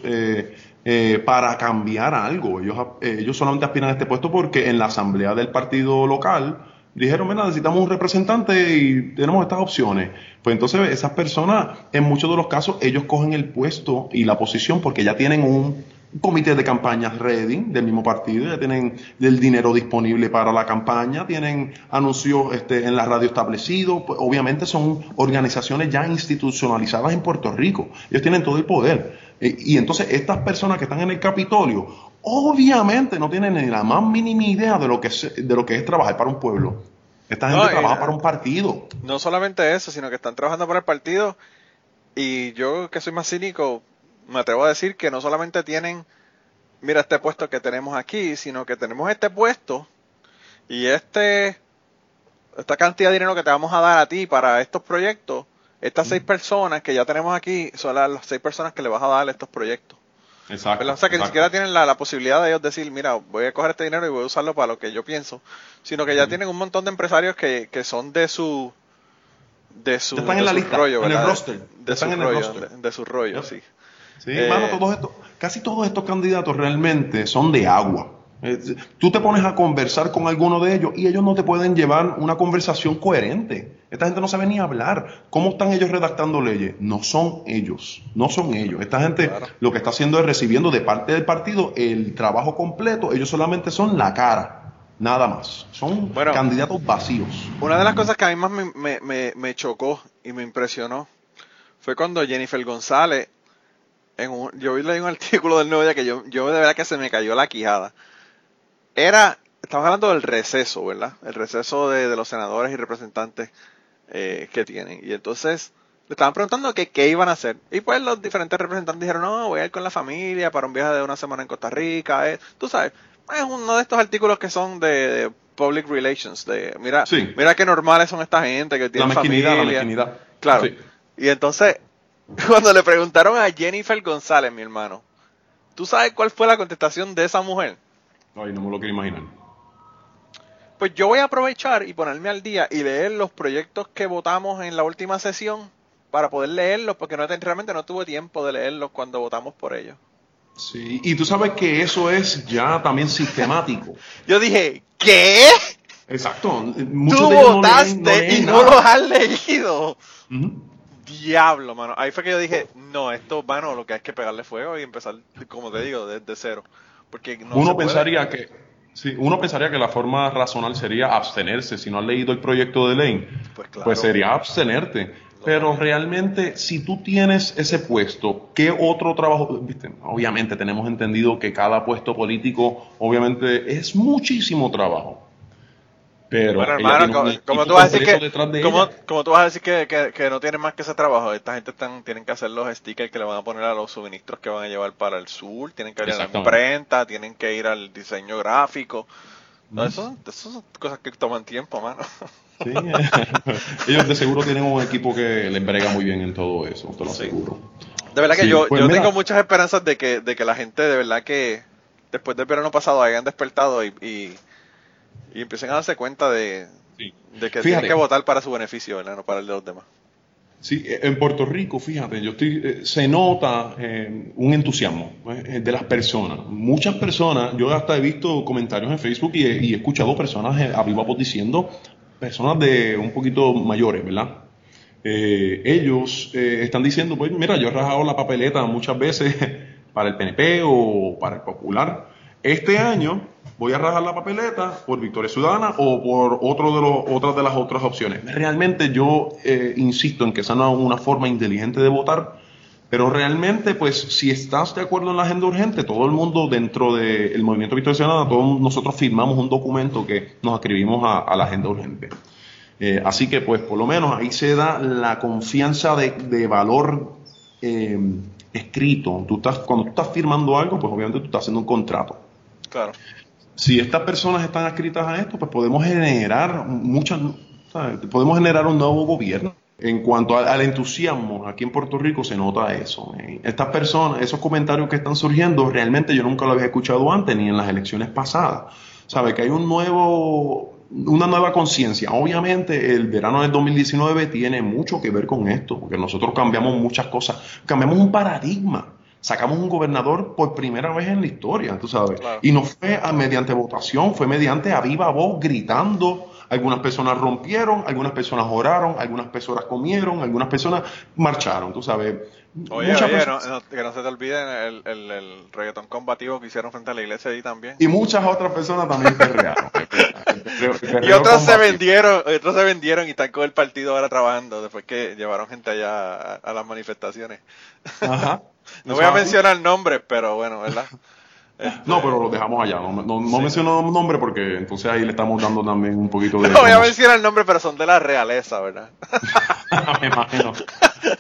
D: para cambiar algo. Ellos, ellos solamente aspiran a este puesto porque en la asamblea del partido local dijeron, mira, necesitamos un representante y tenemos estas opciones. Pues entonces esas personas, en muchos de los casos, ellos cogen el puesto y la posición porque ya tienen un comité de campañas ready del mismo partido, ya tienen el dinero disponible para la campaña, tienen anuncios este, en la radio establecidos, pues obviamente son organizaciones ya institucionalizadas en Puerto Rico, ellos tienen todo el poder. Eh, y entonces estas personas que están en el Capitolio, obviamente no tienen ni la más mínima idea de lo que es, de lo que es trabajar para un pueblo. Esta gente trabaja para un partido.
C: No solamente eso, sino que están trabajando para el partido y yo que soy más cínico, me atrevo a decir que no solamente tienen, mira este puesto que tenemos aquí, sino que tenemos este puesto y este esta cantidad de dinero que te vamos a dar a ti para estos proyectos, estas seis personas que ya tenemos aquí son las seis personas que le vas a dar estos proyectos. Exacto. O sea, que ni siquiera tienen la, posibilidad de ellos decir, mira, voy a coger este dinero y voy a usarlo para lo que yo pienso, sino que ya tienen un montón de empresarios que, que son de su de su,
D: están en la lista,
C: rollo,
D: en el roster.
C: De su, rollo, De, su rollo, sí.
D: Sí, hermano, eh, todos estos, casi todos estos candidatos realmente son de agua. Tú te pones a conversar con alguno de ellos y ellos no te pueden llevar una conversación coherente. Esta gente no sabe ni hablar. ¿Cómo están ellos redactando leyes? No son ellos, no son ellos. Esta gente lo que está haciendo es recibiendo de parte del partido el trabajo completo. Ellos solamente son la cara, nada más. Son candidatos vacíos.
C: Una de las cosas que a mí más me, chocó y me impresionó fue cuando Jennifer González, en un, yo leí un artículo del Nuevo Día que yo, yo de verdad que se me cayó la quijada era, estamos hablando del receso, ¿verdad? El receso de, los senadores y representantes eh, que tienen. Y entonces le estaban preguntando que, qué iban a hacer. Y pues los diferentes representantes dijeron, no, voy a ir con la familia para un viaje de una semana en Costa Rica. Eh. Tú sabes, es uno de estos artículos que son de, public relations. De, mira, mira qué normales son esta gente que tienen la familia. La Claro. Y entonces, cuando le preguntaron a Jennifer González, mi hermano, ¿tú sabes cuál fue la contestación de esa mujer?
D: Ay, no me lo quiero imaginar.
C: Pues yo voy a aprovechar y ponerme al día y leer los proyectos que votamos en la última sesión para poder leerlos, porque no, realmente no tuve tiempo de leerlos cuando votamos por ellos.
D: Sí, y tú sabes que eso es ya también sistemático.
C: yo dije, ¿qué?
D: Exacto.
C: Muchos tú votaste y no los has leído. Diablo, mano. Ahí fue que yo dije, no, esto, mano, lo que hay que pegarle fuego y empezar, como te digo, desde cero
D: uno pensaría que sí, uno pensaría que la forma razonable sería abstenerse. Si no has leído el proyecto de ley, pues, pues sería abstenerte. Pero realmente, si tú tienes ese puesto, ¿qué otro trabajo? Obviamente tenemos entendido que cada puesto político, obviamente, es muchísimo trabajo. Pero
C: bueno, hermano, como, tú vas a decir que, como, tú vas a decir que, que, no tienen más que ese trabajo, esta gente están, tienen que hacer los stickers que le van a poner a los suministros que van a llevar para el sur, tienen que ir a la imprenta, tienen que ir al diseño gráfico. eso, son cosas que toman tiempo, mano.
D: Sí, ellos de seguro tienen un equipo que les brega muy bien en todo eso, te lo aseguro.
C: De verdad que yo, pues yo tengo muchas esperanzas de que, de que la gente de verdad que después del verano pasado hayan despertado y y empiecen a darse cuenta de, que tienen que votar para su beneficio, ¿verdad? no para el de los demás.
D: Sí, en Puerto Rico, fíjate, yo estoy, eh, se nota eh, un entusiasmo eh, de las personas. Muchas personas, yo hasta he visto comentarios en Facebook y he, escuchado personas a viva voz diciendo, personas de un poquito mayores, ¿verdad? ellos están diciendo, pues mira, yo he rajado la papeleta muchas veces para el PNP o para el Popular. Este año voy a rajar la papeleta por Victoria Ciudadana o por otro de los, otras de las otras opciones. Realmente yo eh, insisto en que esa no es una forma inteligente de votar, pero realmente, pues, si estás de acuerdo en la agenda urgente, todo el mundo dentro del movimiento Victoria Ciudadana, nosotros firmamos un documento que nos escribimos a, la agenda urgente. Eh, así que, pues, por lo menos ahí se da la confianza de, valor eh, escrito. Tú estás, cuando tú estás firmando algo, pues obviamente tú estás haciendo un contrato.
C: Claro
D: si estas personas están adscritas a esto, pues podemos generar muchas, podemos generar un nuevo gobierno. En cuanto al, entusiasmo, aquí en Puerto Rico se nota eso. Estas personas, esos comentarios que están surgiendo, realmente yo nunca lo había escuchado antes, ni en las elecciones pasadas. Sabe que hay un nuevo, una nueva conciencia. Obviamente el verano del 2019 tiene mucho que ver con esto, porque nosotros cambiamos muchas cosas, cambiamos un paradigma sacamos un gobernador por primera vez en la historia, tú sabes. Y no fue mediante votación, fue mediante a viva voz, gritando. Algunas personas rompieron, algunas personas oraron, algunas personas comieron, algunas personas marcharon, tú sabes.
C: Oye, oye que no se te olvide el, el, reggaetón combativo que hicieron frente a la iglesia ahí también.
D: Y muchas otras personas también perrearon.
C: y otros se vendieron, otros se vendieron y están con el partido ahora trabajando después que llevaron gente allá a, las manifestaciones. Ajá. no voy a mencionar nombres, pero bueno, ¿verdad?
D: No, pero lo dejamos allá. No, no, no menciono nombre porque entonces ahí le estamos dando también un poquito de.
C: No voy a mencionar el nombre, pero son de la realeza, ¿verdad?
D: Me imagino.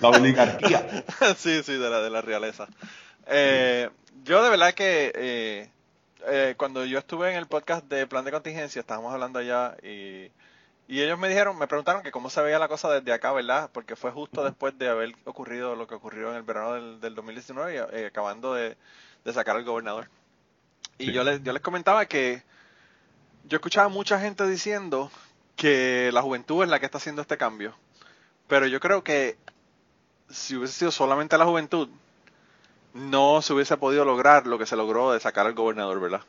D: La oligarquía.
C: sí, sí, de la, de la realeza. Eh, yo de verdad que eh, eh, cuando yo estuve en el podcast de Plan de Contingencia, estábamos hablando allá y, y ellos me dijeron, me preguntaron que cómo se veía la cosa desde acá, ¿verdad? Porque fue justo después de haber ocurrido lo que ocurrió en el verano del, del 2019 y acabando de de sacar al gobernador. Y yo, les, yo les comentaba que yo escuchaba mucha gente diciendo que la juventud es la que está haciendo este cambio. Pero yo creo que si hubiese sido solamente la juventud, no se hubiese podido lograr lo que se logró de sacar al gobernador, ¿verdad?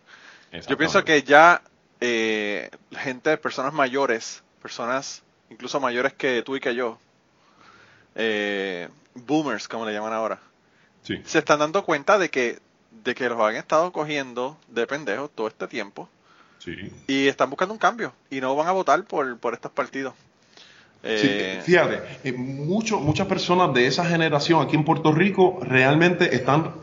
C: Yo pienso que ya eh, gente, personas mayores, personas incluso mayores que tú y que yo, eh, boomers, como le llaman ahora, se están dando cuenta de que, de que los han estado cogiendo de pendejos todo este tiempo y están buscando un cambio y no van a votar por, por estos partidos.
D: Eh, fíjate, eh, muchas personas de esa generación aquí en Puerto Rico realmente están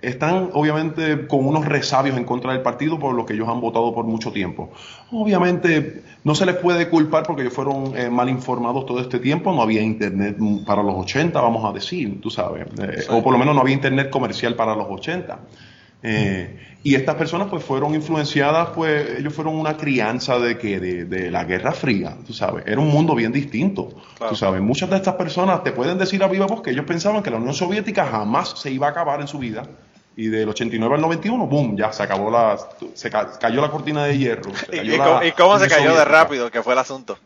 D: están obviamente con unos resabios en contra del partido por lo que ellos han votado por mucho tiempo. Obviamente no se les puede culpar porque ellos fueron eh, mal informados todo este tiempo, no había internet para los 80, vamos a decir, tú sabes, eh, o por lo menos no había internet comercial para los 80. Eh, y estas personas pues fueron influenciadas, pues ellos fueron una crianza de que de, la Guerra Fría, tú sabes, era un mundo bien distinto, tú sabes. Muchas de estas personas te pueden decir a viva voz que ellos pensaban que la Unión Soviética jamás se iba a acabar en su vida y del 89 al 91, boom, ya se acabó la, se cayó la cortina de hierro.
C: ¿Y, cómo se cayó de rápido? que fue el asunto?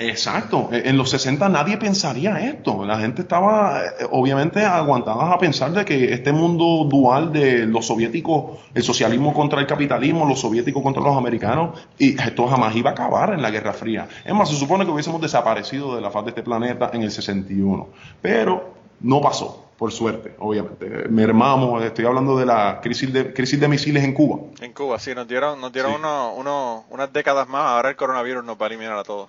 D: Exacto, en los 60 nadie pensaría esto, la gente estaba eh, obviamente aguantada a pensar de que este mundo dual de los soviéticos, el socialismo contra el capitalismo, los soviéticos contra los americanos, y esto jamás iba a acabar en la Guerra Fría. Es más, se supone que hubiésemos desaparecido de la faz de este planeta en el 61, pero no pasó, por suerte, obviamente. Mermamos, estoy hablando de la crisis de, crisis de misiles en Cuba.
C: En Cuba, sí, nos dieron, nos dieron uno, unas décadas más, ahora el coronavirus nos va a eliminar a todos.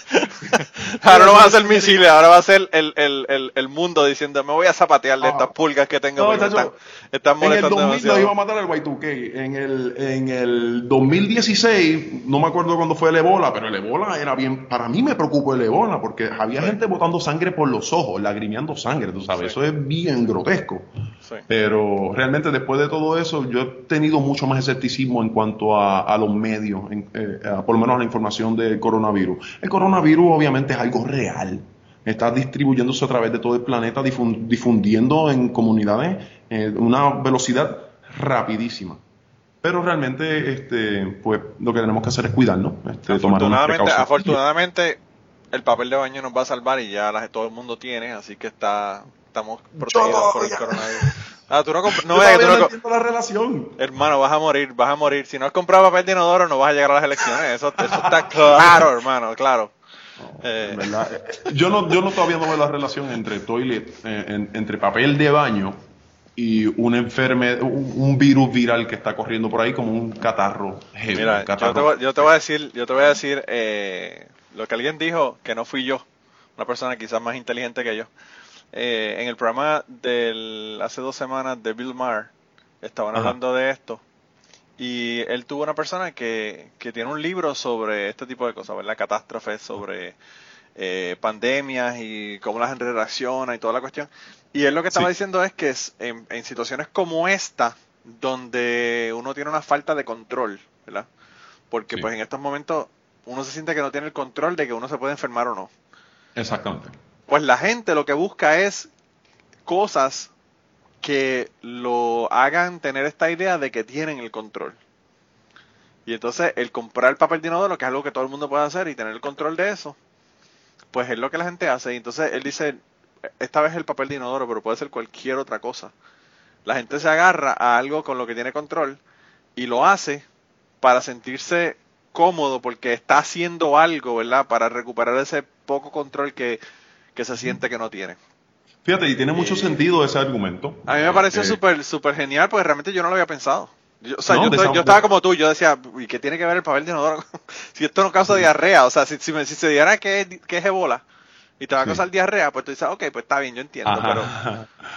C: ahora no va a ser misiles, ahora va a ser el, el, el, mundo diciendo, me voy a zapatear de estas pulgas que tengo.
D: están, en el 2000 iba a matar el Y2K. En el, en el 2016, no me acuerdo cuándo fue el ebola, pero el ebola era bien, para mí me preocupó el ebola, porque había gente botando sangre por los ojos, lagrimeando sangre, tú sabes, eso es bien grotesco. Pero realmente después de todo eso, yo he tenido mucho más escepticismo en cuanto a, los medios, eh, por lo menos a la información del coronavirus. El coronavirus obviamente es algo real. Está distribuyéndose a través de todo el planeta, difundiendo en comunidades eh, una velocidad rapidísima. Pero realmente, este, pues, lo que tenemos que hacer es cuidarnos. Este,
C: afortunadamente, afortunadamente, el papel de baño nos va a salvar y ya todo el mundo tiene, así que está estamos protegidos por el coronavirus. Ah, tú no, no,
D: no, la relación.
C: Hermano, vas a morir, vas a morir. Si no has comprado papel de inodoro, no vas a llegar a las elecciones. Eso, eso está claro, hermano, claro.
D: Eh. Eh, yo no, yo no todavía no veo la relación entre toilet, eh, entre papel de baño y un enferme, un, virus viral que está corriendo por ahí como un catarro.
C: Mira, Yo, te voy, a decir, yo te voy a decir lo que alguien dijo que no fui yo, una persona quizás más inteligente que yo. Eh, en el programa del hace dos semanas de Bill Maher estaban hablando de esto y él tuvo una persona que, que tiene un libro sobre este tipo de cosas, ¿verdad? Catástrofes, sobre eh, pandemias y cómo la gente reacciona y toda la cuestión. Y él lo que estaba diciendo es que en, en, situaciones como esta, donde uno tiene una falta de control, ¿verdad? Porque pues en estos momentos uno se siente que no tiene el control de que uno se puede enfermar o no.
D: Exactamente
C: pues la gente lo que busca es cosas que lo hagan tener esta idea de que tienen el control. Y entonces el comprar papel de inodoro, que es algo que todo el mundo puede hacer y tener el control de eso, pues es lo que la gente hace. Y entonces él dice, esta vez el papel de inodoro, pero puede ser cualquier otra cosa. La gente se agarra a algo con lo que tiene control y lo hace para sentirse cómodo porque está haciendo algo, ¿verdad? Para recuperar ese poco control que que se siente que no tiene.
D: Fíjate, y tiene mucho sentido ese argumento.
C: A mí me pareció súper súper genial porque realmente yo no lo había pensado. Yo, o sea, yo, estaba como tú, yo decía, ¿y qué tiene que ver el papel de inodoro? si esto no causa diarrea, o sea, si, si, si se diera que, que es ebola, y te va a causar diarrea, pues tú dices, ok, pues está bien, yo entiendo, pero...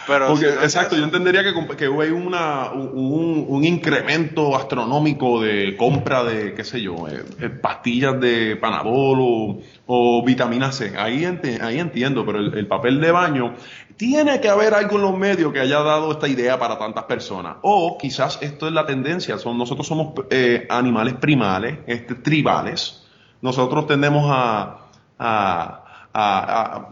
D: pero exacto, yo entendería que, que hay una, un, un, incremento astronómico de compra de, qué sé yo, eh, eh, pastillas de panadol o, o, vitamina C. Ahí, ahí entiendo, pero el, papel de baño, tiene que haber algo en los medios que haya dado esta idea para tantas personas. O quizás esto es la tendencia, son, nosotros somos eh, animales primales, este, tribales. Nosotros tendemos a, a a,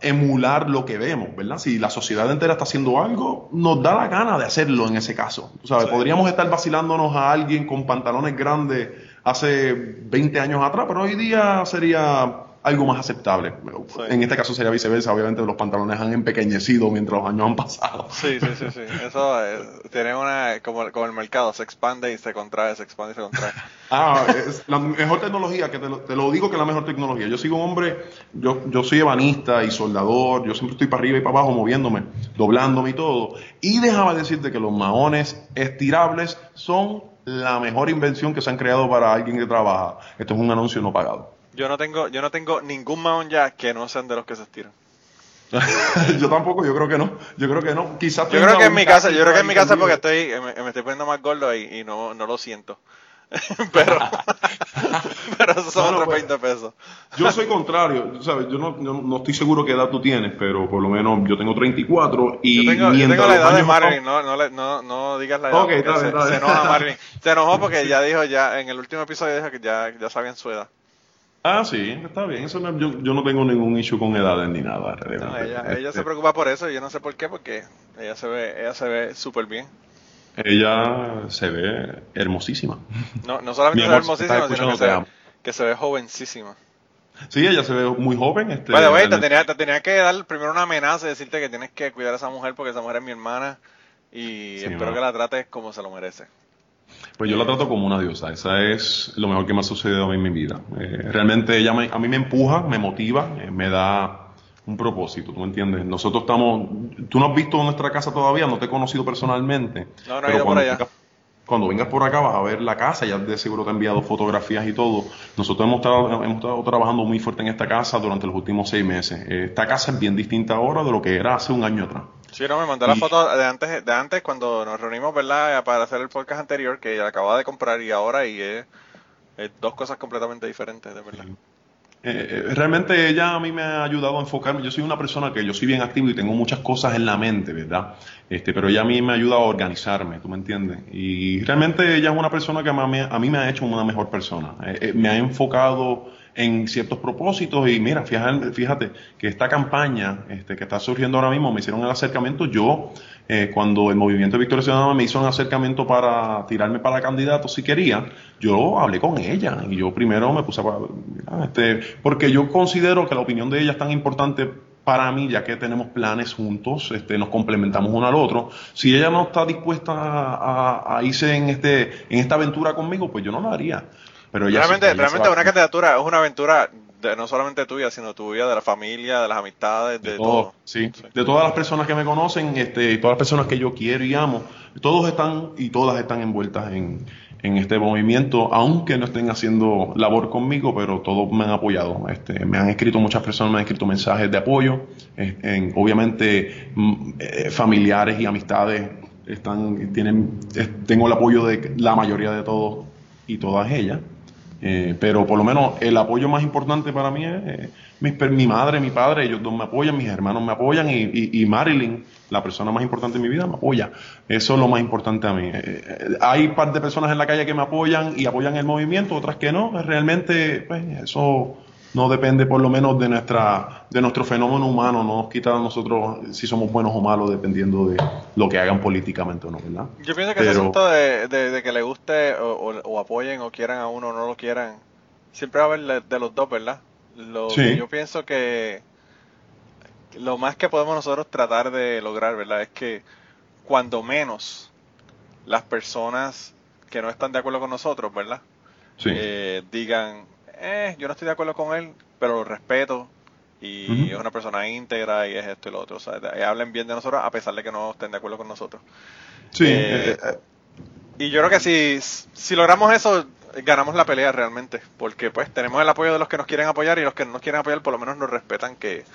D: emular lo que vemos, ¿verdad? Si la sociedad entera está haciendo algo, nos da la gana de hacerlo en ese caso. Tú sabes,
C: Sí.
D: podríamos estar vacilándonos a alguien con pantalones grandes hace 20 años atrás, pero hoy día sería algo más aceptable.
C: Sí.
D: En este caso sería viceversa, obviamente los pantalones han empequeñecido mientras los años han pasado.
C: Sí, sí, sí, sí. Eso eh, tiene una, como, como el mercado, se expande y se contrae, se expande y se contrae.
D: Ah, es la mejor tecnología, que te lo, te lo digo que es la mejor tecnología. Yo sigo un hombre, yo, yo soy ebanista y soldador, yo siempre estoy para arriba y para abajo moviéndome, doblándome y todo. Y déjame decirte que los maones estirables son la mejor invención que se han creado para alguien que trabaja. Esto es un anuncio no pagado.
C: Yo no tengo, yo no tengo ningún maón ya que no sean de los que se estiran.
D: yo tampoco, yo creo que no. Yo creo que no. Quizás
C: Yo creo que en mi casa, yo creo que en mi casa porque estoy, me, me estoy poniendo más gordo y, y no, no lo siento. pero, pero esos son otros
D: pues,
C: 20 pesos.
D: Yo soy contrario, ¿sabes? Yo no, yo no estoy seguro qué edad tú tienes, pero por lo menos yo tengo 34 y
C: Yo tengo, yo tengo la edad de Marvin, no, no, no, no digas la edad.
D: Ok,
C: porque
D: está bien,
C: se,
D: está
C: se enoja Marvin. Se enojó porque ya dijo, ya en el último episodio dijo que ya, ya sabían su edad.
D: Ah, sí, está bien. Eso no- yo, yo no tengo ningún issue con edades ni nada.
C: No, ella, ella
D: Este,
C: se preocupa por eso y yo no sé por qué, porque ella se ve, ella se ve súper bien.
D: ella se ve hermosísima.
C: No, no solamente se ve hermosísima, sino que se, ve,
D: amo.
C: que se ve jovencísima.
D: Sí, ella se ve muy joven. Este,
C: Vale, güey, te tenía, te tenía que dar primero una amenaza y decirte que tienes que cuidar a esa mujer porque esa mujer es mi hermana y
D: Sí,
C: espero que la trates como se lo merece.
D: Pues yo la trato como una diosa. Esa es lo mejor que me ha sucedido a mí en mi vida. Eh, realmente ella me- a mí me empuja, me motiva, eh, me da un propósito, ¿tú me entiendes? Nosotros estamos... Tú no has visto nuestra casa todavía, no te he conocido personalmente.
C: No, no
D: pero
C: ido por
D: cuando
C: allá.
D: vengas- Cuando vengas por acá vas a ver la casa, ya de seguro te he enviado fotografías y todo. Nosotros hemos estado, hemos estado trabajando muy fuerte en esta casa durante los últimos seis meses. Eh, Esta casa es bien distinta ahora de lo que era hace un año atrás.
C: Sí, no, me mandó la
D: Y-
C: foto de antes, de antes cuando nos reunimos, ¿verdad? Para hacer el podcast anterior que acababa de comprar y ahora y es, es dos cosas completamente diferentes, de verdad.
D: Eh, eh, realmente ella a mí me ha ayudado a enfocarme. Yo soy una persona que yo soy bien activo y tengo muchas cosas en la mente, ¿verdad? Este, pero ella a mí me ayuda a organizarme, ¿tú me entiendes? Y realmente ella es una persona que a mí, a mí me ha hecho una mejor persona. Eh, eh, me ha enfocado en ciertos propósitos y mira, fíjate, fíjate que esta campaña este, que está surgiendo ahora mismo me hicieron el acercamiento. Yo, eh, cuando el movimiento de Victoria Ciudadana me hizo un acercamiento para tirarme para candidato, si quería, yo hablé con ella y yo primero me puse a... mira, Este, porque yo considero que la opinión de ella es tan importante para mí, ya que tenemos planes juntos, este, nos complementamos uno al otro. Si ella no está dispuesta a, irse en, este, en esta aventura conmigo, pues yo no la haría. Pero sí,
C: realmente,
D: se
C: realmente una candidatura es una aventura de, no solamente tuya, sino tuya, de la familia, de las amistades, de,
D: de
C: todo.
D: todo, sí. De todas las personas que me conocen, este, y todas las personas que yo quiero y amo, todos están y todas están envueltas en, en este movimiento, aunque no estén haciendo labor conmigo, pero todos me han apoyado. Este, me han escrito muchas personas, me han escrito mensajes de apoyo, en, obviamente mm, eh, familiares y amistades están, tienen, tengo el apoyo de la mayoría de todos y todas ellas. Eh, pero por lo menos el apoyo más importante para mí es eh, mi, madre, mi padre, ellos dos me apoyan, mis hermanos me apoyan y, y- Marilyn, la persona más importante en mi vida, me apoya. Eso es lo más importante a mí. Eh, eh, hay un par de personas en la calle que me apoyan y apoyan el movimiento, otras que no. Realmente, pues, eso no depende por lo menos de nuestra de nuestro fenómeno humano, no nos quita a nosotros si somos buenos o malos dependiendo de lo que hagan políticamente o no, ¿verdad?
C: Yo pienso que ese
D: Pero-
C: asunto de, de- de que le guste o, o- o apoyen o quieran a uno o no lo quieran, siempre va a haber de, de los dos, ¿verdad? Lo,
D: Sí.
C: Yo pienso que lo más que podemos nosotros tratar de lograr, ¿verdad? Es que cuando menos las personas que no están de acuerdo con nosotros, ¿verdad?
D: Sí.
C: Eh, digan, eh, yo no estoy de acuerdo con él, pero lo respeto y es una persona íntegra y es esto y lo otro. O sea, hablen bien de nosotros a pesar de que no estén de acuerdo con nosotros.
D: sí,
C: eh,
D: eh, eh,
C: Y yo creo que si, si logramos eso, ganamos la pelea realmente, porque pues tenemos el apoyo de los que nos quieren apoyar y los que no nos quieren apoyar por lo menos nos respetan que,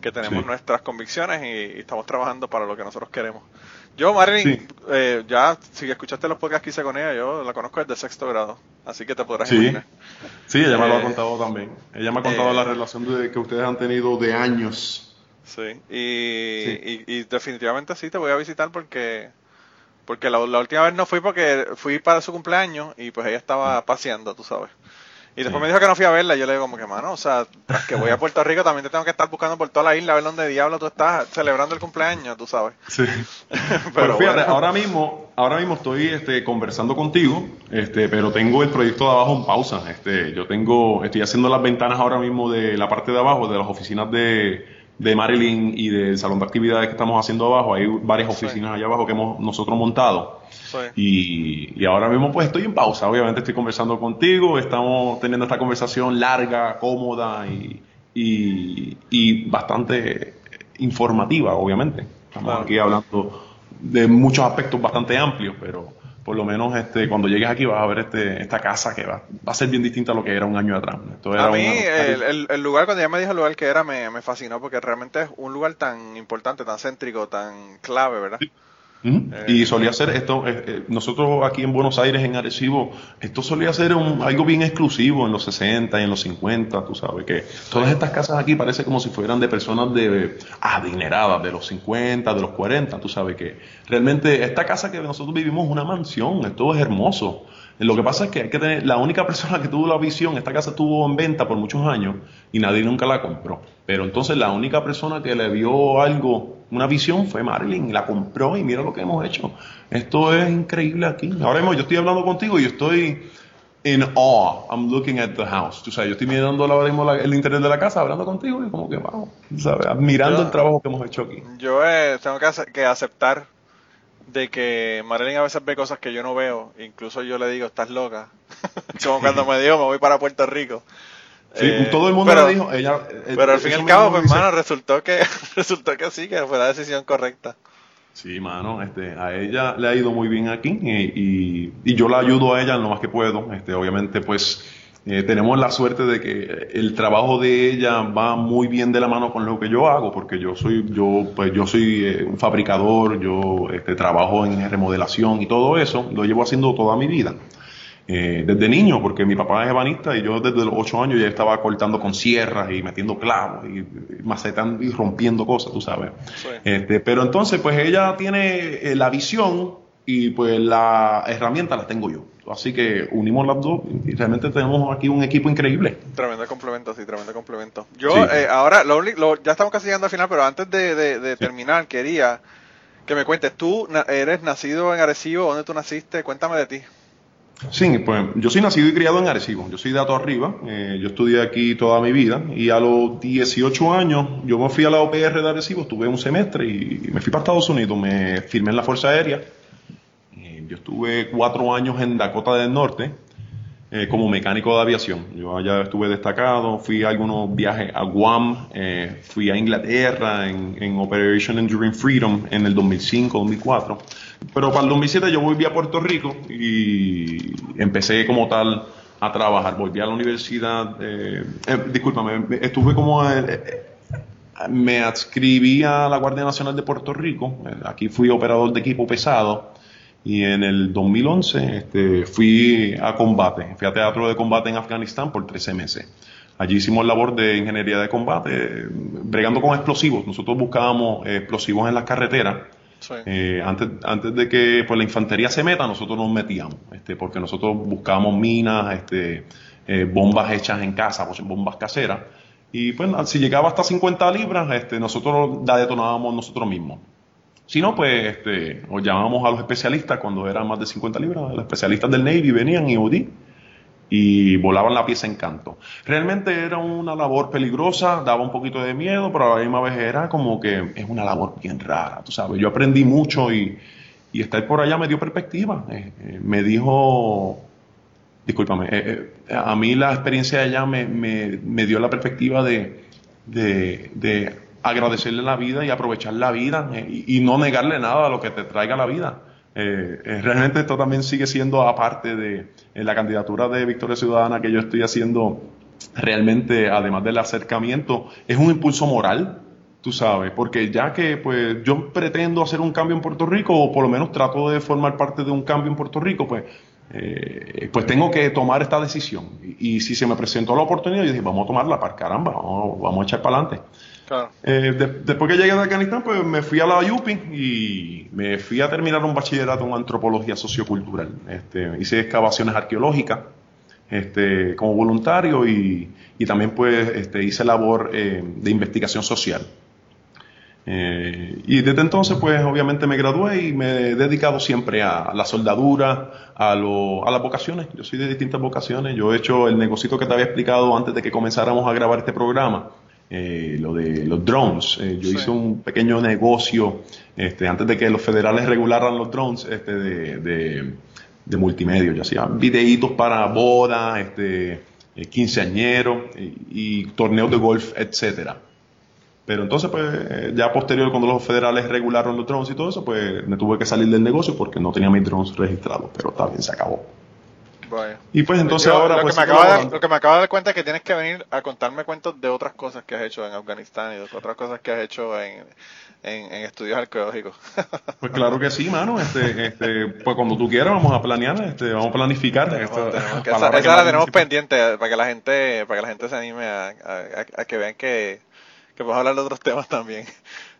C: que tenemos
D: Sí.
C: nuestras convicciones y, y estamos trabajando para lo que nosotros queremos. Yo, Marilyn,
D: Sí.
C: eh, ya si escuchaste los podcasts que hice con ella, yo la conozco desde sexto grado, así que te podrás
D: Sí.
C: imaginar.
D: Sí, ella me lo
C: Eh,
D: ha contado también. Ella me ha contado
C: eh,
D: la relación de, que ustedes han tenido de años.
C: Sí, y,
D: Sí.
C: y, y definitivamente sí te voy a visitar porque porque la, la última vez no fui porque fui para su cumpleaños y pues ella estaba paseando, tú sabes. Y después me dijo que no fui a verla. Y yo le digo, como que, mano, o sea, tras que voy a Puerto Rico, también te tengo que estar buscando por toda la isla a ver dónde diablo tú estás celebrando el cumpleaños, tú sabes.
D: Sí. pero, fíjate, ahora mismo, ahora mismo estoy este, conversando contigo, este, pero tengo el proyecto de abajo en pausa. Este, yo tengo, estoy haciendo las ventanas ahora mismo de la parte de abajo, de las oficinas de, de Marilyn y del salón de actividades que estamos haciendo abajo. Hay varias oficinas allá abajo que hemos nosotros montado. Y, ahora mismo pues estoy en pausa, obviamente estoy conversando contigo, estamos teniendo esta conversación larga, cómoda y, y, bastante informativa, obviamente. Estamos aquí hablando de muchos aspectos bastante amplios, pero por lo menos este cuando llegues aquí vas a ver este esta casa que va, va a ser bien distinta a lo que era un año atrás.
C: a mí el, el, lugar, cuando ya me dijo el lugar que era, me, me fascinó porque realmente es un lugar tan importante, tan céntrico, tan clave, ¿verdad?
D: Y solía ser esto, eh, eh, nosotros aquí en Buenos Aires, en Arecibo, esto solía ser un, algo bien exclusivo en los 60 y en los 50, tú sabes, que todas estas casas aquí parece como si fueran de personas de adineradas, de los 50, de los 40, tú sabes que realmente esta casa que nosotros vivimos es una mansión, esto es hermoso. Lo que pasa es que hay que tener, la única persona que tuvo la visión, esta casa estuvo en venta por muchos años y nadie nunca la compró. Pero entonces la única persona que le vio algo, una visión, fue Marilyn, la compró y mira lo que hemos hecho. Esto es increíble aquí. Ahora mismo yo estoy hablando contigo y yo estoy in awe. I'm looking at the house. Tú sabes, yo estoy mirando ahora mismo el internet de la casa, hablando contigo y como que, vamos, ¿sabes? admirando el trabajo que hemos hecho aquí.
C: Yo eh, tengo que, que aceptar de que Marilyn a veces ve cosas que yo no veo, incluso yo le digo, estás loca, como cuando me dijo, me voy para Puerto Rico.
D: Sí, eh, todo el mundo le dijo, ella...
C: Eh, pero al fin y al cabo, pues, hermano, resultó que, resultó que sí, que fue la decisión correcta.
D: Sí, mano, este, a ella le ha ido muy bien aquí y, y, yo la ayudo a ella en lo más que puedo. Este, obviamente, pues eh, tenemos la suerte de que el trabajo de ella va muy bien de la mano con lo que yo hago, porque yo soy, yo, pues yo soy eh, un fabricador, yo este, trabajo en remodelación y todo eso, lo llevo haciendo toda mi vida. Eh, desde niño, porque mi papá es ebanista y yo desde los ocho años ya estaba cortando con sierras y metiendo clavos y, macetando y rompiendo cosas, tú sabes. Este, pero entonces, pues ella tiene la visión y pues la herramienta la tengo yo. Así que unimos las dos y realmente tenemos aquí un equipo increíble.
C: Tremendo complemento, sí, tremendo complemento. Yo eh, ahora, lo, ya estamos casi llegando al final, pero antes de, terminar, quería que me cuentes, tú eres nacido en Arecibo, ¿dónde tú naciste? Cuéntame de ti.
D: Sí, pues yo soy nacido y criado en Arecibo, yo soy de Ato Arriba, eh, yo estudié aquí toda mi vida y a los 18 años yo me fui a la OPR de Arecibo, estuve un semestre y me fui para Estados Unidos, me firmé en la Fuerza Aérea yo estuve cuatro años en Dakota del Norte eh, como mecánico de aviación. Yo allá estuve destacado, fui a algunos viajes a Guam, eh, fui a Inglaterra en, Operation Enduring Freedom en el 2005-2004. Pero para el 2007 yo volví a Puerto Rico y empecé como tal a trabajar. Volví a la universidad, eh, eh discúlpame, estuve como... me adscribí a la Guardia Nacional de Puerto Rico. Aquí fui operador de equipo pesado y en el 2011 este, fui a combate, fui a teatro de combate en Afganistán por 13 meses. Allí hicimos labor de ingeniería de combate, bregando con explosivos. Nosotros buscábamos explosivos en las carreteras. Eh, antes, antes de que pues, la infantería se meta, nosotros nos metíamos, este, porque nosotros buscábamos minas, este, eh, bombas hechas en casa, pues, bombas caseras. Y pues si llegaba hasta 50 libras, este, nosotros la detonábamos nosotros mismos. Si no, pues este, os llamábamos a los especialistas cuando eran más de 50 libras. Los especialistas del Navy venían y UDI y volaban la pieza en canto. Realmente era una labor peligrosa, daba un poquito de miedo, pero a la misma vez era como que es una labor bien rara, tú sabes. Yo aprendí mucho y, y estar por allá me dio perspectiva. Eh, eh, me dijo, discúlpame, eh, a mí la experiencia de allá me, me, me dio la perspectiva de, de, de agradecerle la vida y aprovechar la vida y, no negarle nada a lo que te traiga la vida. Eh, eh, realmente esto también sigue siendo aparte de la candidatura de Victoria Ciudadana que yo estoy haciendo realmente, además del acercamiento, es un impulso moral, tú sabes, porque ya que pues yo pretendo hacer un cambio en Puerto Rico, o por lo menos trato de formar parte de un cambio en Puerto Rico, pues, pues tengo que tomar esta decisión. Y, si se me presentó la oportunidad, yo dije, vamos a tomarla para caramba, vamos, vamos a echar para adelante. Eh, después que llegué de Afganistán, pues me fui a la UPI y me fui a terminar un bachillerato en antropología sociocultural. Este, hice excavaciones arqueológicas este, como voluntario y, también pues este, hice labor eh, de investigación social. Eh, y desde entonces, pues obviamente me gradué y me he dedicado siempre a, la soldadura, a, lo, a las vocaciones. Yo soy de distintas vocaciones. Yo he hecho el negocito que te había explicado antes de que comenzáramos a grabar este programa. Eh, lo de los drones. Eh, yo hice un pequeño negocio este, antes de que los federales regularan los drones este, de, de, de multimedia. Yo hacía videitos para bodas, este, eh, quinceañeros y, y torneos de golf, etcétera. Pero entonces, pues, ya posterior, cuando los federales regularon los drones y todo eso, pues me tuve que salir del negocio porque no tenía mis drones registrados. Pero también se acabó. Y pues entonces
C: Yo,
D: ahora.
C: lo,
D: pues,
C: que me acaba de, dar- lo que me acabo de dar cuenta es que tienes que venir a contarme cuentos de otras cosas que has hecho en Afganistán y de otras cosas que has hecho en, en, en estudios arqueológicos.
D: Pues claro que sí, mano. Este, este, pues cuando tú quieras vamos a planear, este, vamos a planificar.
C: Tenemos-
D: Esto-
C: tenemos que- esa,
D: que
C: esa la tenemos
D: principal.
C: pendiente para que la gente para que la gente se anime a, a- a que vean que, que podemos hablar de otros temas también.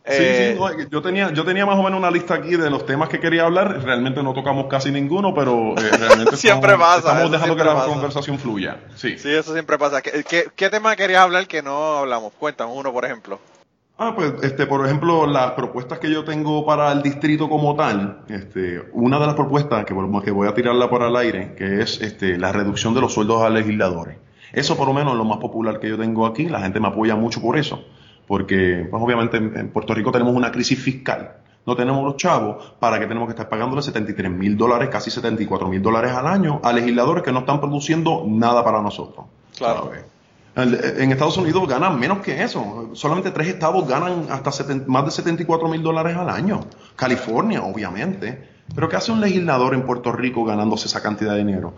D: Sí,
C: Eh,
D: sí, no, yo tenía, yo tenía más o menos una lista aquí de los temas que quería hablar. Realmente no tocamos casi ninguno, pero eh, realmente
C: Siempre
D: estamos,
C: pasa,
D: estamos dejando que la
C: pasa.
D: conversación fluya. Sí.
C: Sí, eso siempre pasa. ¿Qué, qué, qué tema querías hablar que no hablamos? Cuéntame uno, por ejemplo.
D: Ah, pues, este, por ejemplo, las propuestas que yo tengo para el distrito como tal, este, una de las propuestas que, que voy a tirarla para el aire, que es este, la reducción de los sueldos a legisladores. Eso por lo menos es lo más popular que yo tengo aquí, la gente me apoya mucho por eso, porque pues, obviamente en, Puerto Rico tenemos una crisis fiscal, no tenemos los chavos, para que tenemos que estar pagándole 73 mil dólares, casi 74 mil dólares al año a legisladores que no están produciendo nada para nosotros.
C: Claro.
D: En Estados Unidos ganan menos que eso. Solamente tres estados ganan hasta seten- más de 74 mil dólares al año. California, obviamente. Pero ¿qué hace un legislador en Puerto Rico ganándose esa cantidad de dinero?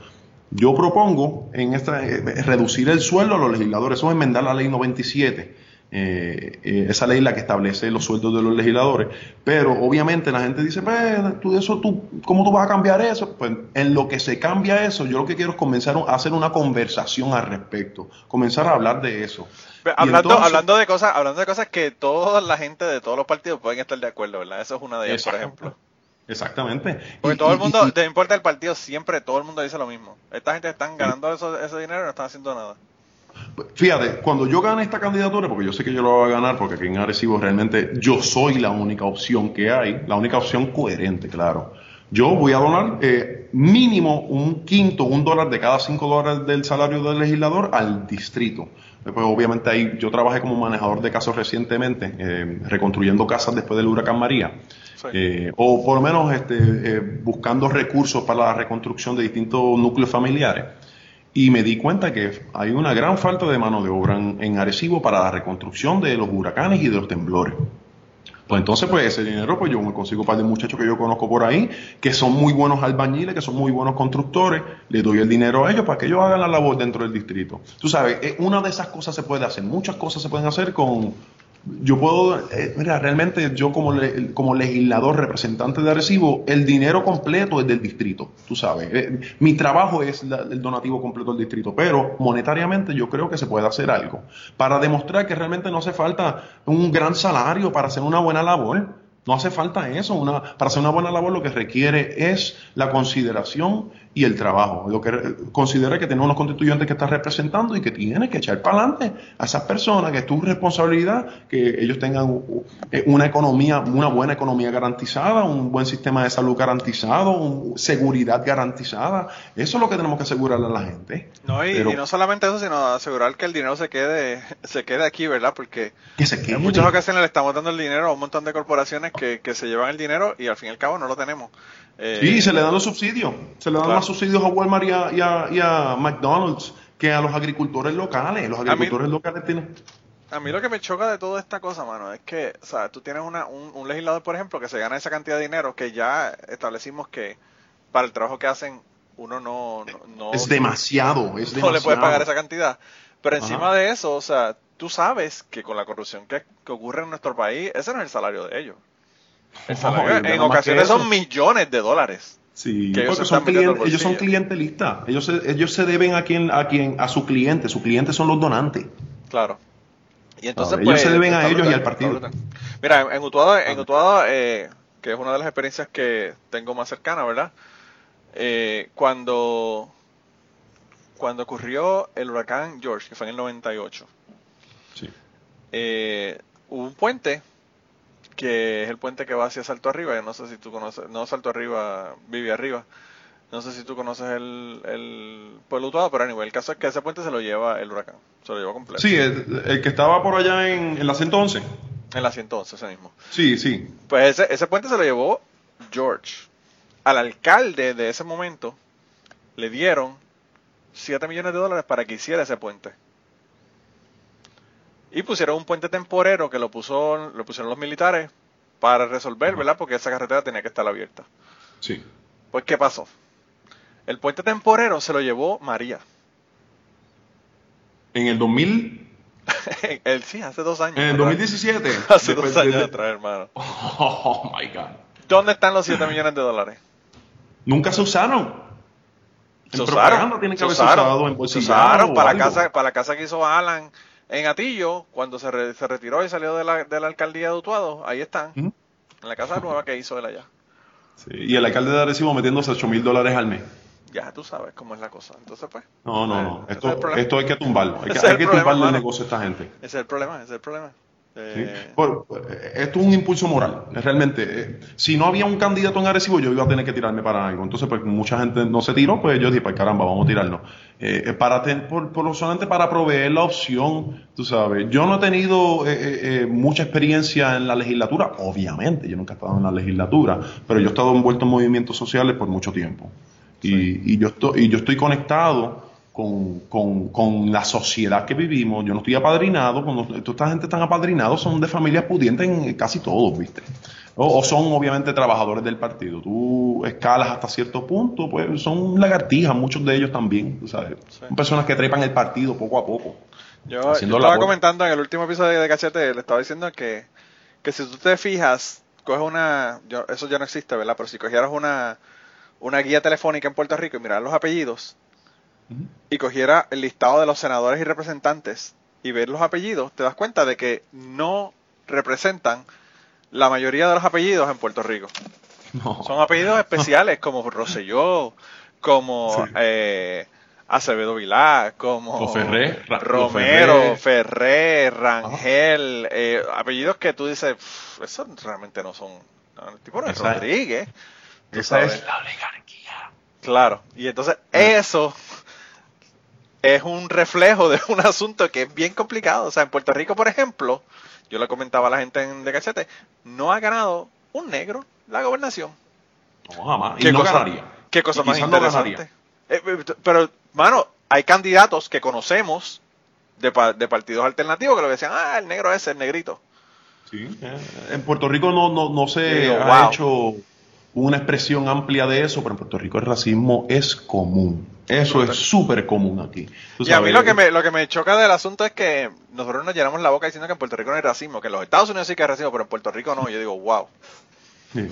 D: Yo propongo en esta, eh, reducir el sueldo a los legisladores. Eso es enmendar la ley 97. Eh, eh, esa ley la que establece los sueldos de los legisladores. Pero obviamente la gente dice, pues, tú, eso, tú, ¿cómo tú vas a cambiar eso? Pues en lo que se cambia eso, yo lo que quiero es comenzar a hacer una conversación al respecto. Comenzar a hablar de eso. Y
C: Hablando,
D: entonces-
C: hablando de cosas, hablando de cosas que toda la gente de todos los partidos pueden estar de acuerdo, ¿verdad? Eso es una de ellas, por ejemplo.
D: Exactamente.
C: Porque
D: Y-
C: todo el
D: y-
C: mundo,
D: y-
C: no importa el partido, siempre todo el mundo dice lo mismo. Esta gente están ganando eso, ese dinero y no están haciendo nada.
D: Fíjate, cuando yo gane esta candidatura, porque yo sé que yo lo voy a ganar, porque aquí en Arecibo realmente yo soy la única opción que hay, la única opción coherente, claro. Yo voy a donar eh, mínimo un quinto, un dólar de cada cinco dólares del salario del legislador al distrito. Pues obviamente ahí yo trabajé como manejador de casos recientemente, eh, reconstruyendo casas después del huracán María.
C: Sí.
D: Eh, o por lo menos este, buscando recursos para la reconstrucción de distintos núcleos familiares. Y me di cuenta que hay una gran falta de mano de obra en, Arecibo para la reconstrucción de los huracanes y de los temblores. Pues entonces, pues ese dinero, pues yo me consigo un par de muchachos que yo conozco por ahí, que son muy buenos albañiles, que son muy buenos constructores, le doy el dinero a ellos para que ellos hagan la labor dentro del distrito. Tú sabes, una de esas cosas se puede hacer, muchas cosas se pueden hacer con... Yo puedo, eh, mira, realmente yo como, le- como legislador, representante de Arecibo, el dinero completo es del distrito, tú sabes. Eh, mi trabajo es el donativo completo del distrito, pero monetariamente yo creo que se puede hacer algo para demostrar que realmente no hace falta un gran salario para hacer una buena labor. No hace falta eso. Una, para hacer una buena labor lo que requiere es la consideración y el trabajo. Lo que considera que tiene unos constituyentes que está representando y que tiene que echar para adelante a esas personas, que es tu responsabilidad, que ellos tengan eh, una economía, una buena economía garantizada, un buen sistema de salud garantizado, un- seguridad garantizada. Eso es lo que tenemos que asegurarle a la gente.
C: No, y,
D: Pero-
C: y no solamente eso, sino asegurar que el dinero se quede, se quede aquí, ¿verdad? Porque
D: Que se quede.
C: en muchas ocasiones le estamos dando el dinero a un montón de corporaciones que, que se llevan el dinero y al fin y al cabo no lo tenemos. Eh,
D: Sí, se le dan los subsidios. Se le dan
C: Claro.
D: más subsidios a Walmart y a, y a- y a McDonald's que a los agricultores locales. Los
C: mí-
D: agricultores locales tienen...
C: A mí lo que me choca de toda esta cosa, mano, es que, o sea, tú tienes una, un, un legislador, por ejemplo, que se gana esa cantidad de dinero que ya establecimos que para el trabajo que hacen uno no, no, no-
D: es demasiado, es
C: no
D: demasiado.
C: le puede pagar esa cantidad. Pero
D: Ajá.
C: encima de eso, o sea, tú sabes que con la corrupción que, que ocurre en nuestro país, ese no es el salario de ellos. Salario en ocasiones son millones de dólares.
D: Sí,
C: que ellos
D: porque son clientes, ellos son clientelistas. Ellos se, ellos se deben a quien, a quien, a su cliente. Su cliente son los donantes.
C: Claro. Y entonces,
D: ellos
C: pues,
D: se deben a ellos y al partido.
C: Mira, en, en Utuado, en Utuado, eh, que es una de las experiencias que tengo más cercana, ¿verdad? Eh, cuando cuando ocurrió el huracán George, que fue en el 98,
D: Sí.
C: eh, hubo un puente que es el puente que va hacia Salto Arriba. Yo no sé si tú conoces, no Salto Arriba, vive arriba. No sé si tú conoces el, el pueblo Utuado, pero anyway, el caso es que ese puente se lo lleva el huracán, se lo llevó completo.
D: Sí, el, el que estaba por allá en, en la 111.
C: En la 111, ese mismo.
D: Sí, sí.
C: Pues ese, ese puente se lo llevó George. Al alcalde de ese momento le dieron 7 millones de dólares para que hiciera ese puente. Y pusieron un puente temporero que lo, puso, lo pusieron los militares para resolver, ¿verdad? Porque esa carretera tenía que estar abierta.
D: Sí.
C: Pues, ¿qué pasó? El puente temporero se lo llevó María.
D: En el 2000,
C: Él sí, hace dos años.
D: en el
C: ¿verdad?
D: 2017.
C: Hace
D: después
C: dos años
D: de-
C: atrás, hermano.
D: Oh my God.
C: ¿Dónde están los 7 millones de dólares?
D: Nunca se usaron. En
C: Se usaron,
D: tienen que
C: se usaron,
D: usado en
C: se usaron para la casa para la casa que hizo Alan en Atillo cuando se, re- se retiró y salió de la, de la alcaldía de Utuado ahí están en la casa nueva que hizo él allá
D: Sí, y el alcalde de Arecibo metiéndose 8 mil dólares al mes.
C: ya tú sabes cómo es la cosa entonces pues
D: No, no, no. Esto, hay que tumbarlo. Hay que, hay
C: problema,
D: tumbarle el negocio a esta gente.
C: ese es el problema ese es el problema
D: ¿sí?
C: Eh,
D: eh, esto es un impulso moral. Realmente, eh, si no había un candidato en Arecibo, yo iba a tener que tirarme para algo. Entonces, pues mucha gente no se tiró, pues yo dije, pues caramba, vamos a tirarnos. Eh, eh, para ten- por, por lo solamente para proveer la opción, tú sabes. Yo no he tenido eh, eh, eh, mucha experiencia en la legislatura, obviamente, yo nunca he estado en la legislatura, pero yo he estado envuelto en movimientos sociales por mucho tiempo. Y, y yo, estoy, y yo estoy conectado con, con, con la sociedad que vivimos. Yo no estoy apadrinado. Cuando toda esta gente están apadrinados, son de familias pudientes en casi todos, ¿viste? O, o son obviamente trabajadores del partido. Tú escalas hasta cierto punto, pues son lagartijas, muchos de ellos también, sabes.
C: Sí.
D: Son personas que trepan el partido poco a poco.
C: yo, estaba comentando en el último episodio de Cachete le estaba diciendo que que si tú te fijas coges una yo- eso ya no existe verdad pero si cogieras una una guía telefónica en Puerto Rico y mirar los apellidos y cogiera el listado de los senadores y representantes y ver los apellidos, te das cuenta de que no representan la mayoría de los apellidos en Puerto Rico.
D: No.
C: Son apellidos especiales como Rosselló, como
D: Sí.
C: eh, Acevedo Vilá, como
D: Ferré,
C: Romero,
D: Ferré.
C: Ferré, Rangel, eh, apellidos que tú dices, "Pff, esos realmente no son, el tipo no es
D: Esa-
C: Rodríguez.
D: Esa
C: sabes.
D: es la oligarquía.
C: Claro, y entonces eso es un reflejo de un asunto que es bien complicado. O sea, en Puerto Rico, por ejemplo, yo le comentaba a la gente en de cachete, no ha ganado un negro la gobernación.
D: No, jamás. Y
C: ¿Qué
D: no
C: cosa,
D: ganaría.
C: qué cosa
D: Y
C: más
D: no
C: interesante. Eh, eh, pero, mano, hay candidatos que conocemos de, pa- de partidos alternativos que lo decían, ah, el negro es el negrito.
D: Sí, eh, en Puerto Rico no, no, no se
C: Digo,
D: ha
C: wow.
D: hecho una expresión amplia de eso, pero en Puerto Rico el racismo es común. Eso es súper común aquí. Tú
C: Y a mí lo que, me, lo que me choca del asunto es que nosotros nos llenamos la boca diciendo que en Puerto Rico no hay racismo, que en los Estados Unidos sí que hay racismo, pero en Puerto Rico no. Yo digo, wow.
D: Sí.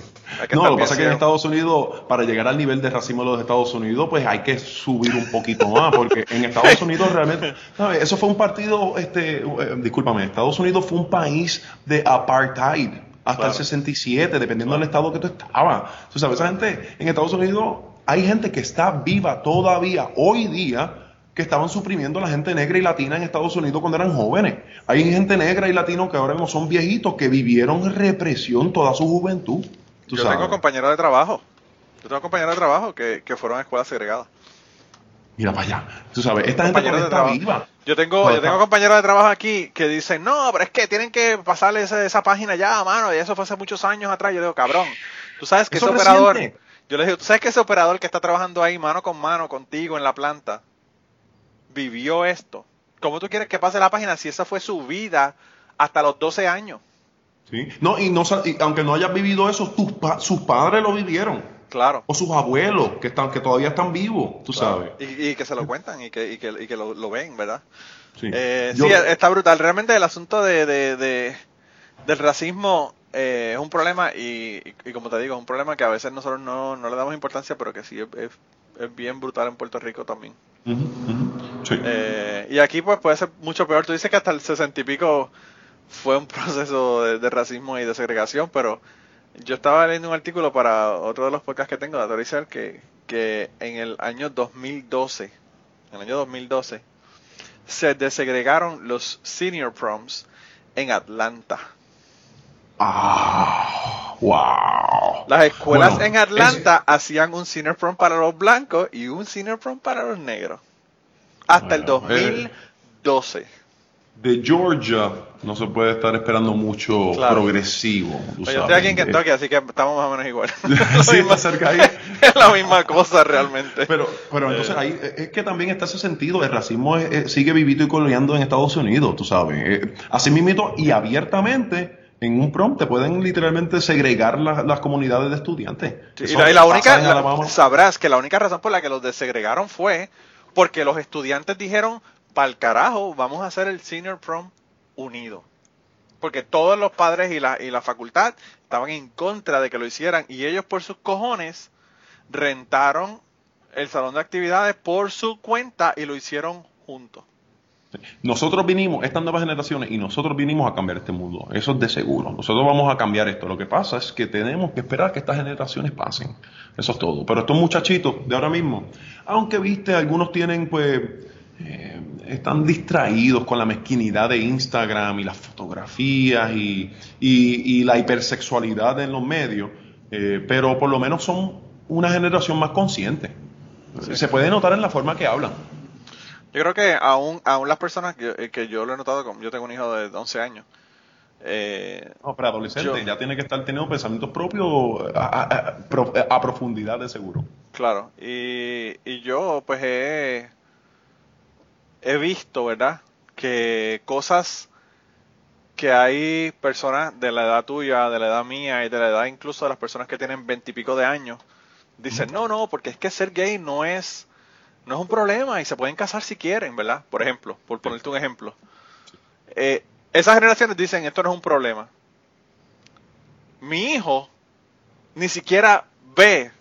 D: No, lo que pasa es que en. Estados Unidos, para llegar al nivel de racismo de los Estados Unidos, pues hay que subir un poquito más, porque en Estados Unidos realmente, ¿sabes? Eso fue un partido, este, eh, discúlpame, Estados Unidos fue un país de apartheid hasta
C: Claro.
D: el 67, dependiendo del estado que tú estabas. Tú sabes, esa gente en Estados Unidos, hay gente que está viva todavía, hoy día, que estaban suprimiendo a la gente negra y latina en Estados Unidos cuando eran jóvenes. Hay gente negra y latino que ahora mismo son viejitos, que vivieron represión toda su juventud. Tú
C: Yo
D: sabes.
C: tengo compañeros de trabajo. Yo tengo compañeros de trabajo que, que fueron a escuelas segregadas.
D: Mira para allá. Tú sabes, esta gente está viva.
C: Yo tengo, yo tengo compañeros de trabajo aquí que dicen, no, pero es que tienen que pasarle esa, esa página ya, mano, y eso fue hace muchos años atrás. Yo digo, cabrón, tú sabes que ese
D: es
C: operador,
D: reciente.
C: yo le digo, tú sabes que ese operador que está trabajando ahí mano con mano contigo en la planta, vivió esto. ¿Cómo tú quieres que pase la página si esa fue su vida hasta los 12 años?
D: Sí. No, y no, y aunque no hayas vivido eso, tus pa- sus padres lo vivieron.
C: Claro.
D: O sus abuelos, que, están, que todavía están vivos, tú sabes.
C: Y, y que se lo cuentan y que, y que, y que lo, lo ven, ¿verdad?
D: Sí.
C: Eh,
D: Yo-
C: sí, está brutal. Realmente el asunto de, de- de- del racismo eh, es un problema y, y- y como te digo, es un problema que a veces nosotros no, no le damos importancia, pero que sí es, es- es bien brutal en Puerto Rico también.
D: Ujú. Sí.
C: Eh, y aquí pues puede ser mucho peor. Tú dices que hasta el sesenta y pico fue un proceso de, de racismo y de segregación, pero yo estaba leyendo un artículo para otro de los podcasts que tengo, de Autorizar, que, que en el año 2012 en el año 2012, se desegregaron los senior proms en Atlanta.
D: Ah, wow.
C: Las escuelas
D: Bueno,
C: en Atlanta hacían un senior prom para los blancos y un senior prom para los negros. Hasta el
D: Bueno, eh,
C: 2012.
D: De Georgia no se puede estar esperando mucho
C: Claro.
D: progresivo. tú
C: Pues yo
D: sabes.
C: estoy aquí en Kentucky, así que estamos más o menos igual.
D: sí, más cerca ahí.
C: es la misma cosa realmente.
D: Pero, pero entonces ahí eh, es que también está ese sentido, el racismo es- es- sigue vivito y coleando en Estados Unidos, tú sabes. Eh, así mismito y abiertamente en un prom te pueden literalmente segregar la- las comunidades de estudiantes.
C: Sí, y la, y la única, la- sabrás que la única razón por la que los desegregaron fue porque los estudiantes dijeron, pa'l carajo, vamos a hacer el senior prom unido. Porque todos los padres y la, y la facultad estaban en contra de que lo hicieran y ellos por sus cojones rentaron el salón de actividades por su cuenta y lo hicieron juntos.
D: Nosotros vinimos, estas nuevas generaciones, y nosotros vinimos a cambiar este mundo. Eso es de seguro. Nosotros vamos a cambiar esto. Lo que pasa es que tenemos que esperar que estas generaciones pasen. Eso es todo. Pero estos muchachitos de ahora mismo, aunque viste, algunos tienen pues eh, están distraídos con la mezquinidad de Instagram y las fotografías y, y- y la hipersexualidad en los medios, eh, pero por lo menos son una generación más consciente. Se puede notar en la forma que hablan.
C: Yo creo que aún, aún las personas que, eh, que yo lo he notado, yo tengo un hijo de 11 años, eh,
D: No, pero adolescente
C: Yo-
D: ya tiene que estar teniendo pensamientos propios a, a- a- pro- a profundidad de seguro.
C: Claro, y, y yo pues he, he visto, ¿verdad? Que cosas que hay personas de la edad tuya, de la edad mía y de la edad incluso de las personas que tienen veintipico de años, dicen, no, no, porque es que ser gay no es, no es un problema y se pueden casar si quieren, ¿verdad? Por ejemplo, por ponerte un ejemplo. Eh, esas generaciones dicen, esto no es un problema. Mi hijo ni siquiera ve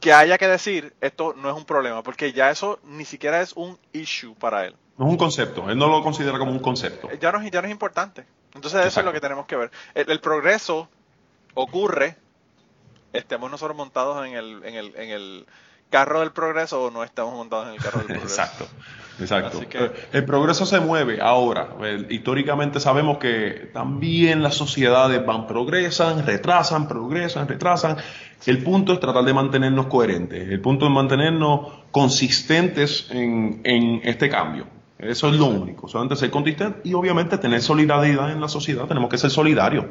C: que haya que decir esto no es un problema, porque ya eso ni siquiera es un issue para él.
D: No es un concepto, él no lo considera como un concepto.
C: Ya no, es- ya no es importante. Entonces eso es lo que tenemos que ver. El, el progreso ocurre, estemos nosotros montados en el, en, el, en el carro del progreso o no estemos montados en el carro del progreso.
D: Exacto, exacto.
C: Que-
D: El progreso se mueve ahora. Históricamente sabemos que también las sociedades van, progresan, retrasan, progresan, retrasan. El punto es tratar de mantenernos coherentes. El punto es mantenernos consistentes en, en este cambio. Eso es lo único. Solamente ser consistente y obviamente tener solidaridad en la sociedad. Tenemos que ser solidarios.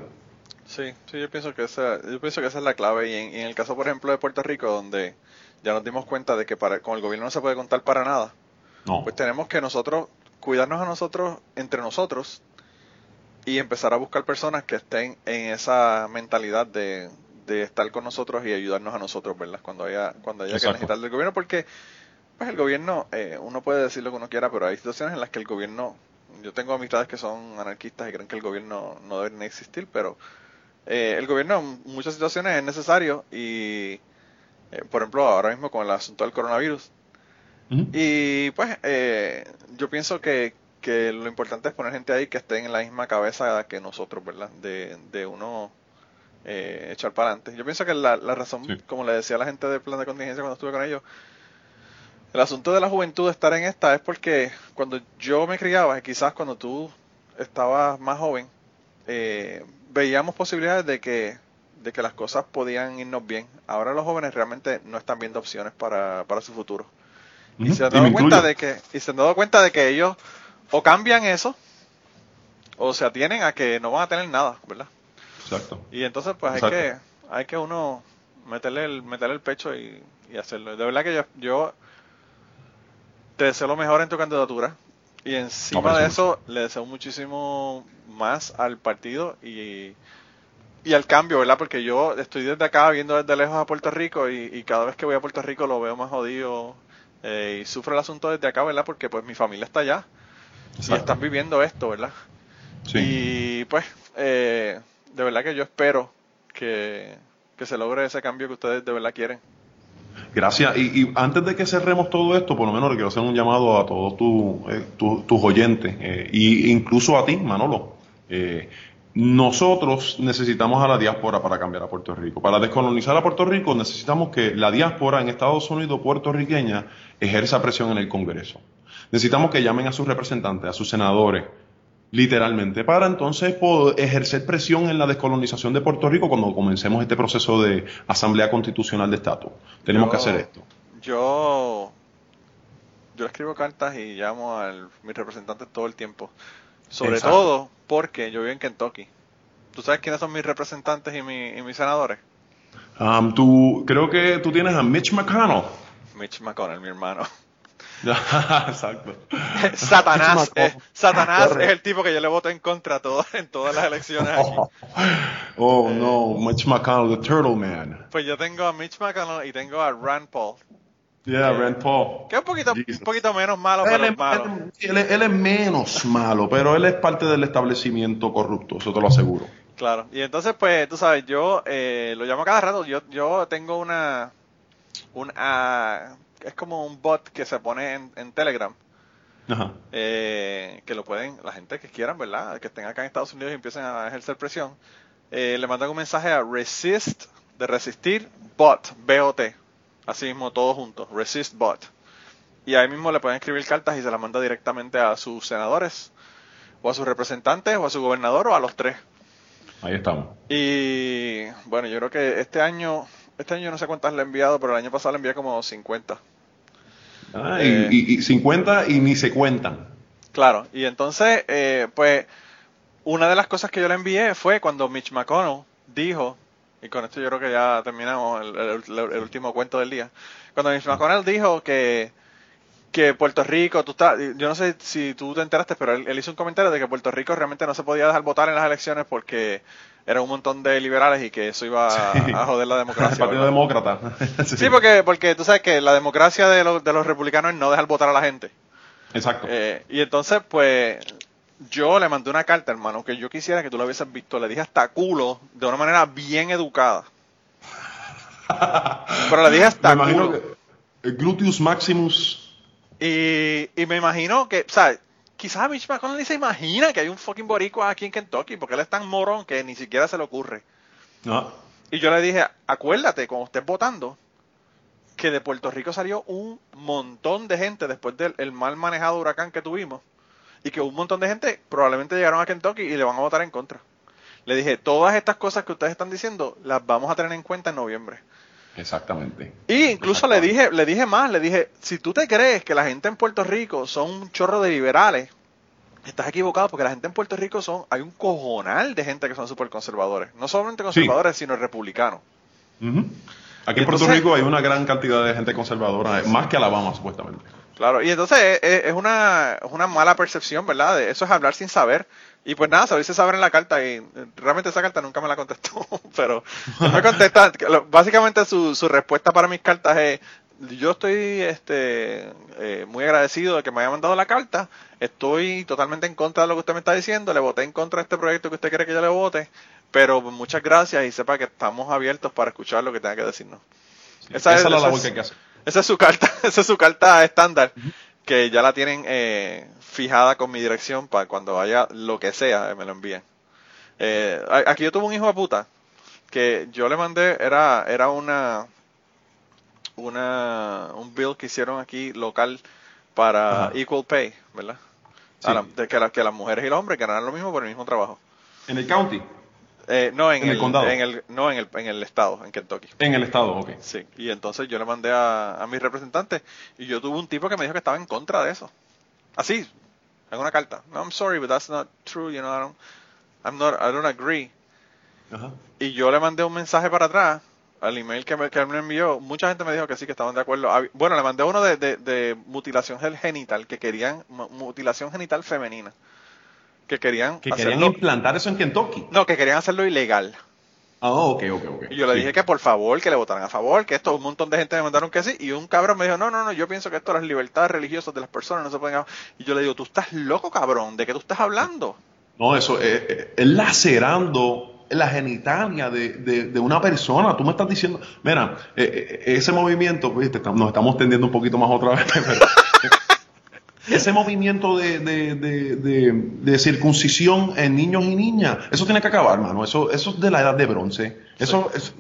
C: Sí, sí, yo pienso que esa, yo pienso que esa es la clave. Y en, y en el caso, por ejemplo, de Puerto Rico, donde ya nos dimos cuenta de que para, con el gobierno no se puede contar para nada,
D: No.
C: pues tenemos que nosotros cuidarnos a nosotros entre nosotros y empezar a buscar personas que estén en esa mentalidad de, de estar con nosotros y ayudarnos a nosotros, ¿verdad? Cuando haya, cuando haya que necesitar del gobierno, porque pues el gobierno, eh, uno puede decir lo que uno quiera, pero hay situaciones en las que el gobierno, yo tengo amistades que son anarquistas y creen que el gobierno no debe ni existir, pero eh, el gobierno en muchas situaciones es necesario y, eh, por ejemplo, ahora mismo con el asunto del coronavirus, y pues eh, yo pienso que, que lo importante es poner gente ahí que esté en la misma cabeza que nosotros, ¿verdad? De, de uno eh, echar para adelante. Yo pienso que la, la razón,
D: Sí.
C: como le decía a la gente del plan de contingencia cuando estuve con ellos, el asunto de la juventud de estar en esta es porque cuando yo me criaba, y quizás cuando tú estabas más joven, eh, veíamos posibilidades de que, de que las cosas podían irnos bien. Ahora los jóvenes realmente no están viendo opciones para, para su futuro. Y se han dado cuenta de que, y se han dado cuenta de que ellos o cambian eso, o se atienen a que no van a tener nada, ¿verdad?
D: Exacto.
C: Y entonces pues hay que, hay que uno meterle el, meterle el pecho y, y hacerlo. De verdad que yo, yo te deseo lo mejor en tu candidatura. Y encima de eso, le deseo muchísimo más al partido y, y al cambio, ¿verdad? Porque yo estoy desde acá viendo desde lejos a Puerto Rico y, y cada vez que voy a Puerto Rico lo veo más jodido eh, y sufro el asunto desde acá, ¿verdad? Porque pues mi familia está allá y están viviendo esto, ¿verdad?
D: Sí.
C: Y pues, eh, de verdad que yo espero que, que se logre ese cambio que ustedes de verdad quieren.
D: Gracias. Y, y antes de que cerremos todo esto, por lo menos quiero hacer un llamado a todos tu- eh, tu- tus oyentes, eh, y incluso a ti, Manolo. Eh, nosotros necesitamos a la diáspora para cambiar a Puerto Rico. Para descolonizar a Puerto Rico necesitamos que la diáspora en Estados Unidos puertorriqueña ejerza presión en el Congreso. Necesitamos que llamen a sus representantes, a sus senadores, literalmente, para entonces poder ejercer presión en la descolonización de Puerto Rico cuando comencemos este proceso de Asamblea Constitucional de Estatus. Tenemos
C: Yo-
D: que hacer esto.
C: Yo, yo escribo cartas y llamo a mis representantes todo el tiempo. Sobre
D: Exacto.
C: todo porque yo vivo en Kentucky. ¿Tú sabes quiénes son mis representantes y, mi- y mis senadores?
D: Um, tú, creo que tú tienes a Mitch McConnell.
C: Mitch McConnell, mi hermano.
D: Exacto.
C: Satanás,
A: McConnell.
C: eh, Satanás es el tipo que yo le voto en contra todo- en todas las elecciones aquí.
D: Oh no, Mitch McConnell, the Turtle Man.
C: Pues yo tengo a Mitch McConnell y tengo a Rand Paul,
D: Yeah, Rand Paul.
C: que es un poquito, un poquito menos malo, pero
D: Él
C: es
D: es,
C: malo.
D: él- él es- él es menos malo, pero él es parte del establecimiento corrupto, eso te lo aseguro.
C: Claro, y entonces pues tú sabes, yo eh, lo llamo cada rato, yo, yo tengo una, un, ah, es como un bot que se pone en, en Telegram,
D: Ajá.
C: eh, que lo pueden, la gente que quieran, ¿verdad? Que estén acá en Estados Unidos y empiecen a ejercer presión, eh, le mandan un mensaje a resist, de resistir, bot, B-O-T, así mismo todo junto, resist bot. Y ahí mismo le pueden escribir cartas y se las manda directamente a sus senadores, o a sus representantes, o a su gobernador, o a los tres.
D: Ahí estamos.
C: Y bueno, yo creo que este año, este año no sé cuántas le he enviado, pero el año pasado le envié como 50.
D: Ah,
C: Eh.
D: y, y- y 50 y ni se cuentan.
C: Claro, y entonces, eh, pues, una de las cosas que yo le envié fue cuando Mitch McConnell dijo, y con esto yo creo que ya terminamos el, el- el último cuento del día, cuando Mitch McConnell dijo que, que Puerto Rico, tú estás, yo no sé si tú te enteraste, pero él, él hizo un comentario de que Puerto Rico realmente no se podía dejar votar en las elecciones porque era un montón de liberales y que eso iba a,
D: Sí.
C: a joder la
D: El
C: democracia.
D: Partido
C: ¿verdad?
D: Demócrata.
C: Sí, porque, porque tú sabes que la democracia de los, de los republicanos es no dejar votar a la gente.
D: Exacto.
C: Eh, y entonces, pues, yo le mandé una carta, hermano, que yo quisiera que tú lo hubieses visto. Le dije hasta culo, de una manera bien educada. Pero le dije
D: Me
C: hasta
D: imagino
C: culo.
D: que el Gluteus Maximus.
C: Y, y me imagino que, o sea, quizás Mitch McConnell ni se imagina que hay un fucking boricua aquí en Kentucky, porque él es tan morón que ni siquiera se le ocurre.
D: Ah,
C: Y yo le dije, acuérdate, cuando estés votando, que de Puerto Rico salió un montón de gente después del el mal manejado huracán que tuvimos, y que un montón de gente probablemente llegaron a Kentucky y le van a votar en contra. Le dije, todas estas cosas que ustedes están diciendo, las vamos a tener en cuenta en noviembre.
D: exactamente.
C: Y incluso le dije, le dije más, le dije, si tú te crees que la gente en Puerto Rico son un chorro de liberales, estás equivocado porque la gente en Puerto Rico son, hay un cojonal de gente que son súper conservadores. No solamente conservadores, sino republicanos.
D: Aquí en Puerto
C: Entonces-
D: Rico hay una gran cantidad de gente conservadora, eh, más que Alabama supuestamente.
C: Claro, y entonces es, es- es una, es una mala percepción, ¿verdad? De eso es hablar sin saber. Y pues nada, se saber en la carta y eh, realmente esa carta nunca me la contestó, pero él me contesta, básicamente su, su respuesta para mis cartas es, yo estoy este, eh, muy agradecido de que me haya mandado la carta, estoy totalmente en contra de lo que usted me está diciendo, le voté en contra de este proyecto que usted quiere que yo le vote, pero muchas gracias y sepa que estamos abiertos para escuchar lo que tenga que decirnos.
D: Esa, es la labor que hay que hacer.
C: Esa es su carta, esa es su carta estándar, que ya la tienen eh, fijada con mi dirección para cuando haya lo que sea, eh, me lo envíen. Eh, aquí yo tuve un hijo de puta que yo le mandé, era, era una, una, un bill que hicieron aquí local para
D: Ajá.
C: equal pay, ¿verdad?
D: Sí.
C: A la- de que, la- que las mujeres y los hombres ganaran lo mismo por el mismo trabajo.
D: En el county,
C: Eh, no en,
D: En el condado.
C: en el, no en el, en el estado, en Kentucky.
D: en el estado, ok.
C: Sí, y entonces yo le mandé a, a mis representantes y yo tuve un tipo que me dijo que estaba en contra de eso. Así, en una carta. No, I'm sorry, but that's not true, you know, I don't, I'm not, I don't agree.
D: Ajá.
C: Y yo le mandé un mensaje para atrás al email que me, que me envió. Mucha gente me dijo que sí, que estaban de acuerdo. Bueno, le mandé uno de, de, de mutilación genital, que querían, mu- mutilación genital femenina. Que querían
D: Que querían implantar eso en Kentucky.
C: no, que querían hacerlo ilegal.
D: Ah, ok, ok, ok.
C: Y yo le
D: Sí.
C: dije que por favor, que le votaran a favor, que esto, un montón de gente me mandaron que sí, y un cabrón me dijo, no, no, no, yo pienso que esto las libertades religiosas de las personas no se pueden... ha-". Y yo le digo, tú estás loco, cabrón, ¿de qué tú estás hablando?
D: No, eso eh, eh, es lacerando la genitalia de, de- de una persona. Tú me estás diciendo, mira, eh, ese movimiento, viste, nos estamos tendiendo un poquito más otra vez, pero ese movimiento de, de, de, de, circuncisión en niños y niñas, eso tiene que acabar, mano. Eso, eso es de la edad de bronce. Eso es,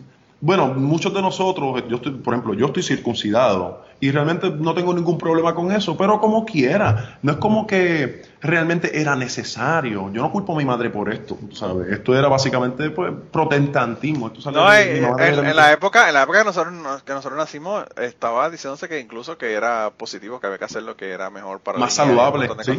D: bueno, muchos de nosotros, yo estoy, por ejemplo, yo estoy circuncidado y realmente no tengo ningún problema con eso, pero como quiera, no es como que realmente era necesario. Yo no culpo a mi madre por esto, ¿sabes? Esto era básicamente pues, protestantismo. Esto
C: No,
D: de-
C: en,
D: madre
C: en- la época, en la época que nosotros, que nosotros nacimos, estaba diciéndose que incluso que era positivo, que había que hacer lo que era mejor para
D: más saludable, sí,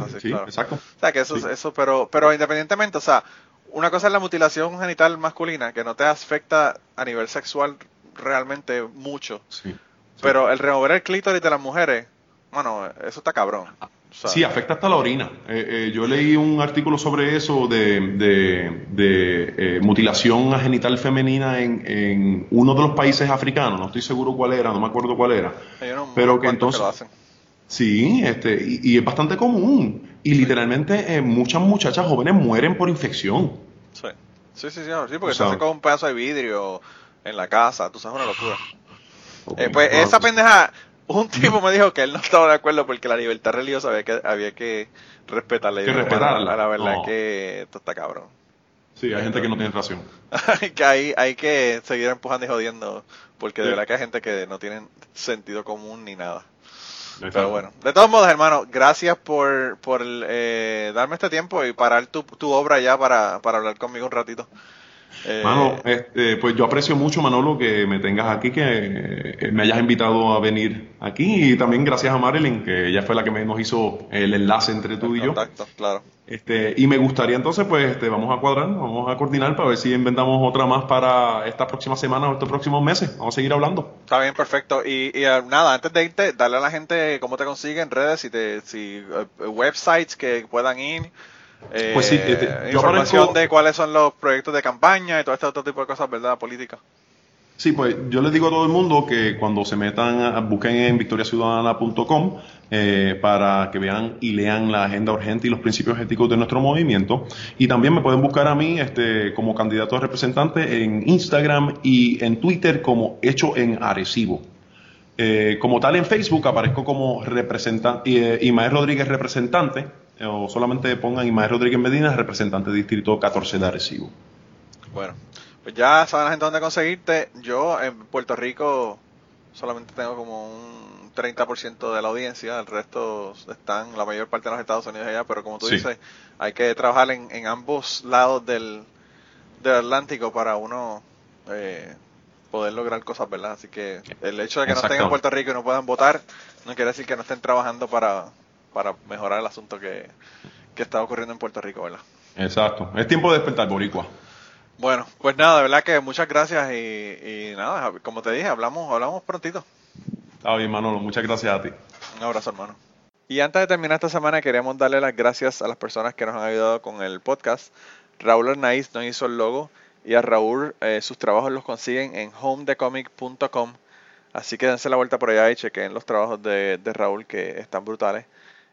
D: exacto.
C: O sea, que eso,
D: Sí.
C: eso pero, pero independientemente, o sea, una cosa es la mutilación genital masculina, que no te afecta a nivel sexual realmente mucho,
D: Sí, sí.
C: pero el remover el clítoris de las mujeres, bueno, eso está cabrón. O sea,
D: Sí, afecta hasta la orina. Eh, eh, yo leí un artículo sobre eso de, de- de, eh, mutilación genital femenina en, en uno de los países africanos. No estoy seguro cuál era, no me acuerdo cuál era. pero que entonces-
C: lo hacen.
D: Sí, este, y, y es bastante común. Y literalmente eh, muchas muchachas jóvenes mueren por infección.
C: Sí, sí, sí, sí, sí, porque
D: O
C: se
D: sea-
C: hace con un pedazo de vidrio en la casa, tú sabes, una locura.
D: Ok,
C: Eh, pues esa
D: pues,
C: pendeja, un tipo me dijo que él no estaba de acuerdo porque la libertad religiosa había que, había que respetarla.
D: Que.
C: La, verdad
D: No.
C: es que esto está cabrón.
D: Sí, hay gente que no tiene razón.
C: que hay, hay que seguir empujando y jodiendo porque de verdad que hay gente que no tiene sentido común ni nada. Pero bueno, de todos modos, hermano, gracias por, por eh, darme este tiempo y parar tu, tu obra ya para, para hablar conmigo un ratito. Eh,
D: Mano, este, pues yo aprecio mucho, Manolo, que me tengas aquí, que eh, me hayas invitado a venir aquí y también gracias a Marilyn, que ella fue la que me, nos hizo el enlace entre tú y yo.
C: contacto, claro.
D: Este, y me gustaría entonces, pues, este, vamos a cuadrar, vamos a coordinar para ver si inventamos otra más para estas próximas semanas o estos próximos meses. Vamos a seguir hablando.
C: Está bien, perfecto. Y, y, eh, nada, antes de irte, darle a la gente cómo te consiguen redes, si te, si eh, websites que puedan ir. Eh,
D: Pues sí, yo
C: información
D: aparezco-
C: de cuáles son los proyectos de campaña y todo este otro tipo de cosas, ¿verdad? Política.
D: Sí, pues yo les digo a todo el mundo que cuando se metan, a- busquen en victoriaciudadana.com eh, para que vean y lean la agenda urgente y los principios éticos de nuestro movimiento. Y también me pueden buscar a mí este, como candidato a representante en Instagram y en Twitter como Hecho en Arecibo. Eh, como tal en Facebook aparezco como representante, eh, Imael Rodríguez representante, eh, o solamente pongan Imael Rodríguez Medina, representante de Distrito 14 de Arecibo.
C: Bueno, pues ya saben la gente dónde conseguirte. Yo en Puerto Rico solamente tengo como un 30% de la audiencia, el resto están, la mayor parte de los Estados Unidos allá, pero como tú
D: Sí.
C: dices, hay que trabajar en, en ambos lados del, del Atlántico para uno eh, poder lograr cosas, ¿verdad? Así que el hecho de que no estén en. Puerto Rico y no puedan votar, no quiere decir que no estén trabajando para, para mejorar el asunto que, que está ocurriendo en Puerto Rico, ¿verdad?
D: Exacto. Es tiempo de despertar, Boricua.
C: Bueno, pues nada, de verdad que muchas gracias y, y nada, como te dije, hablamos, hablamos prontito.
D: Está bien, Manolo. Muchas gracias a ti.
C: Un abrazo, hermano. Y antes de terminar esta semana, queríamos darle las gracias a las personas que nos han ayudado con el podcast. Raúl Arnaiz nos hizo el logo y a Raúl eh, sus trabajos los consiguen en homedecomic.com. Así que dense la vuelta por allá y chequen los trabajos de, de Raúl que están brutales.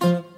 E: thank you.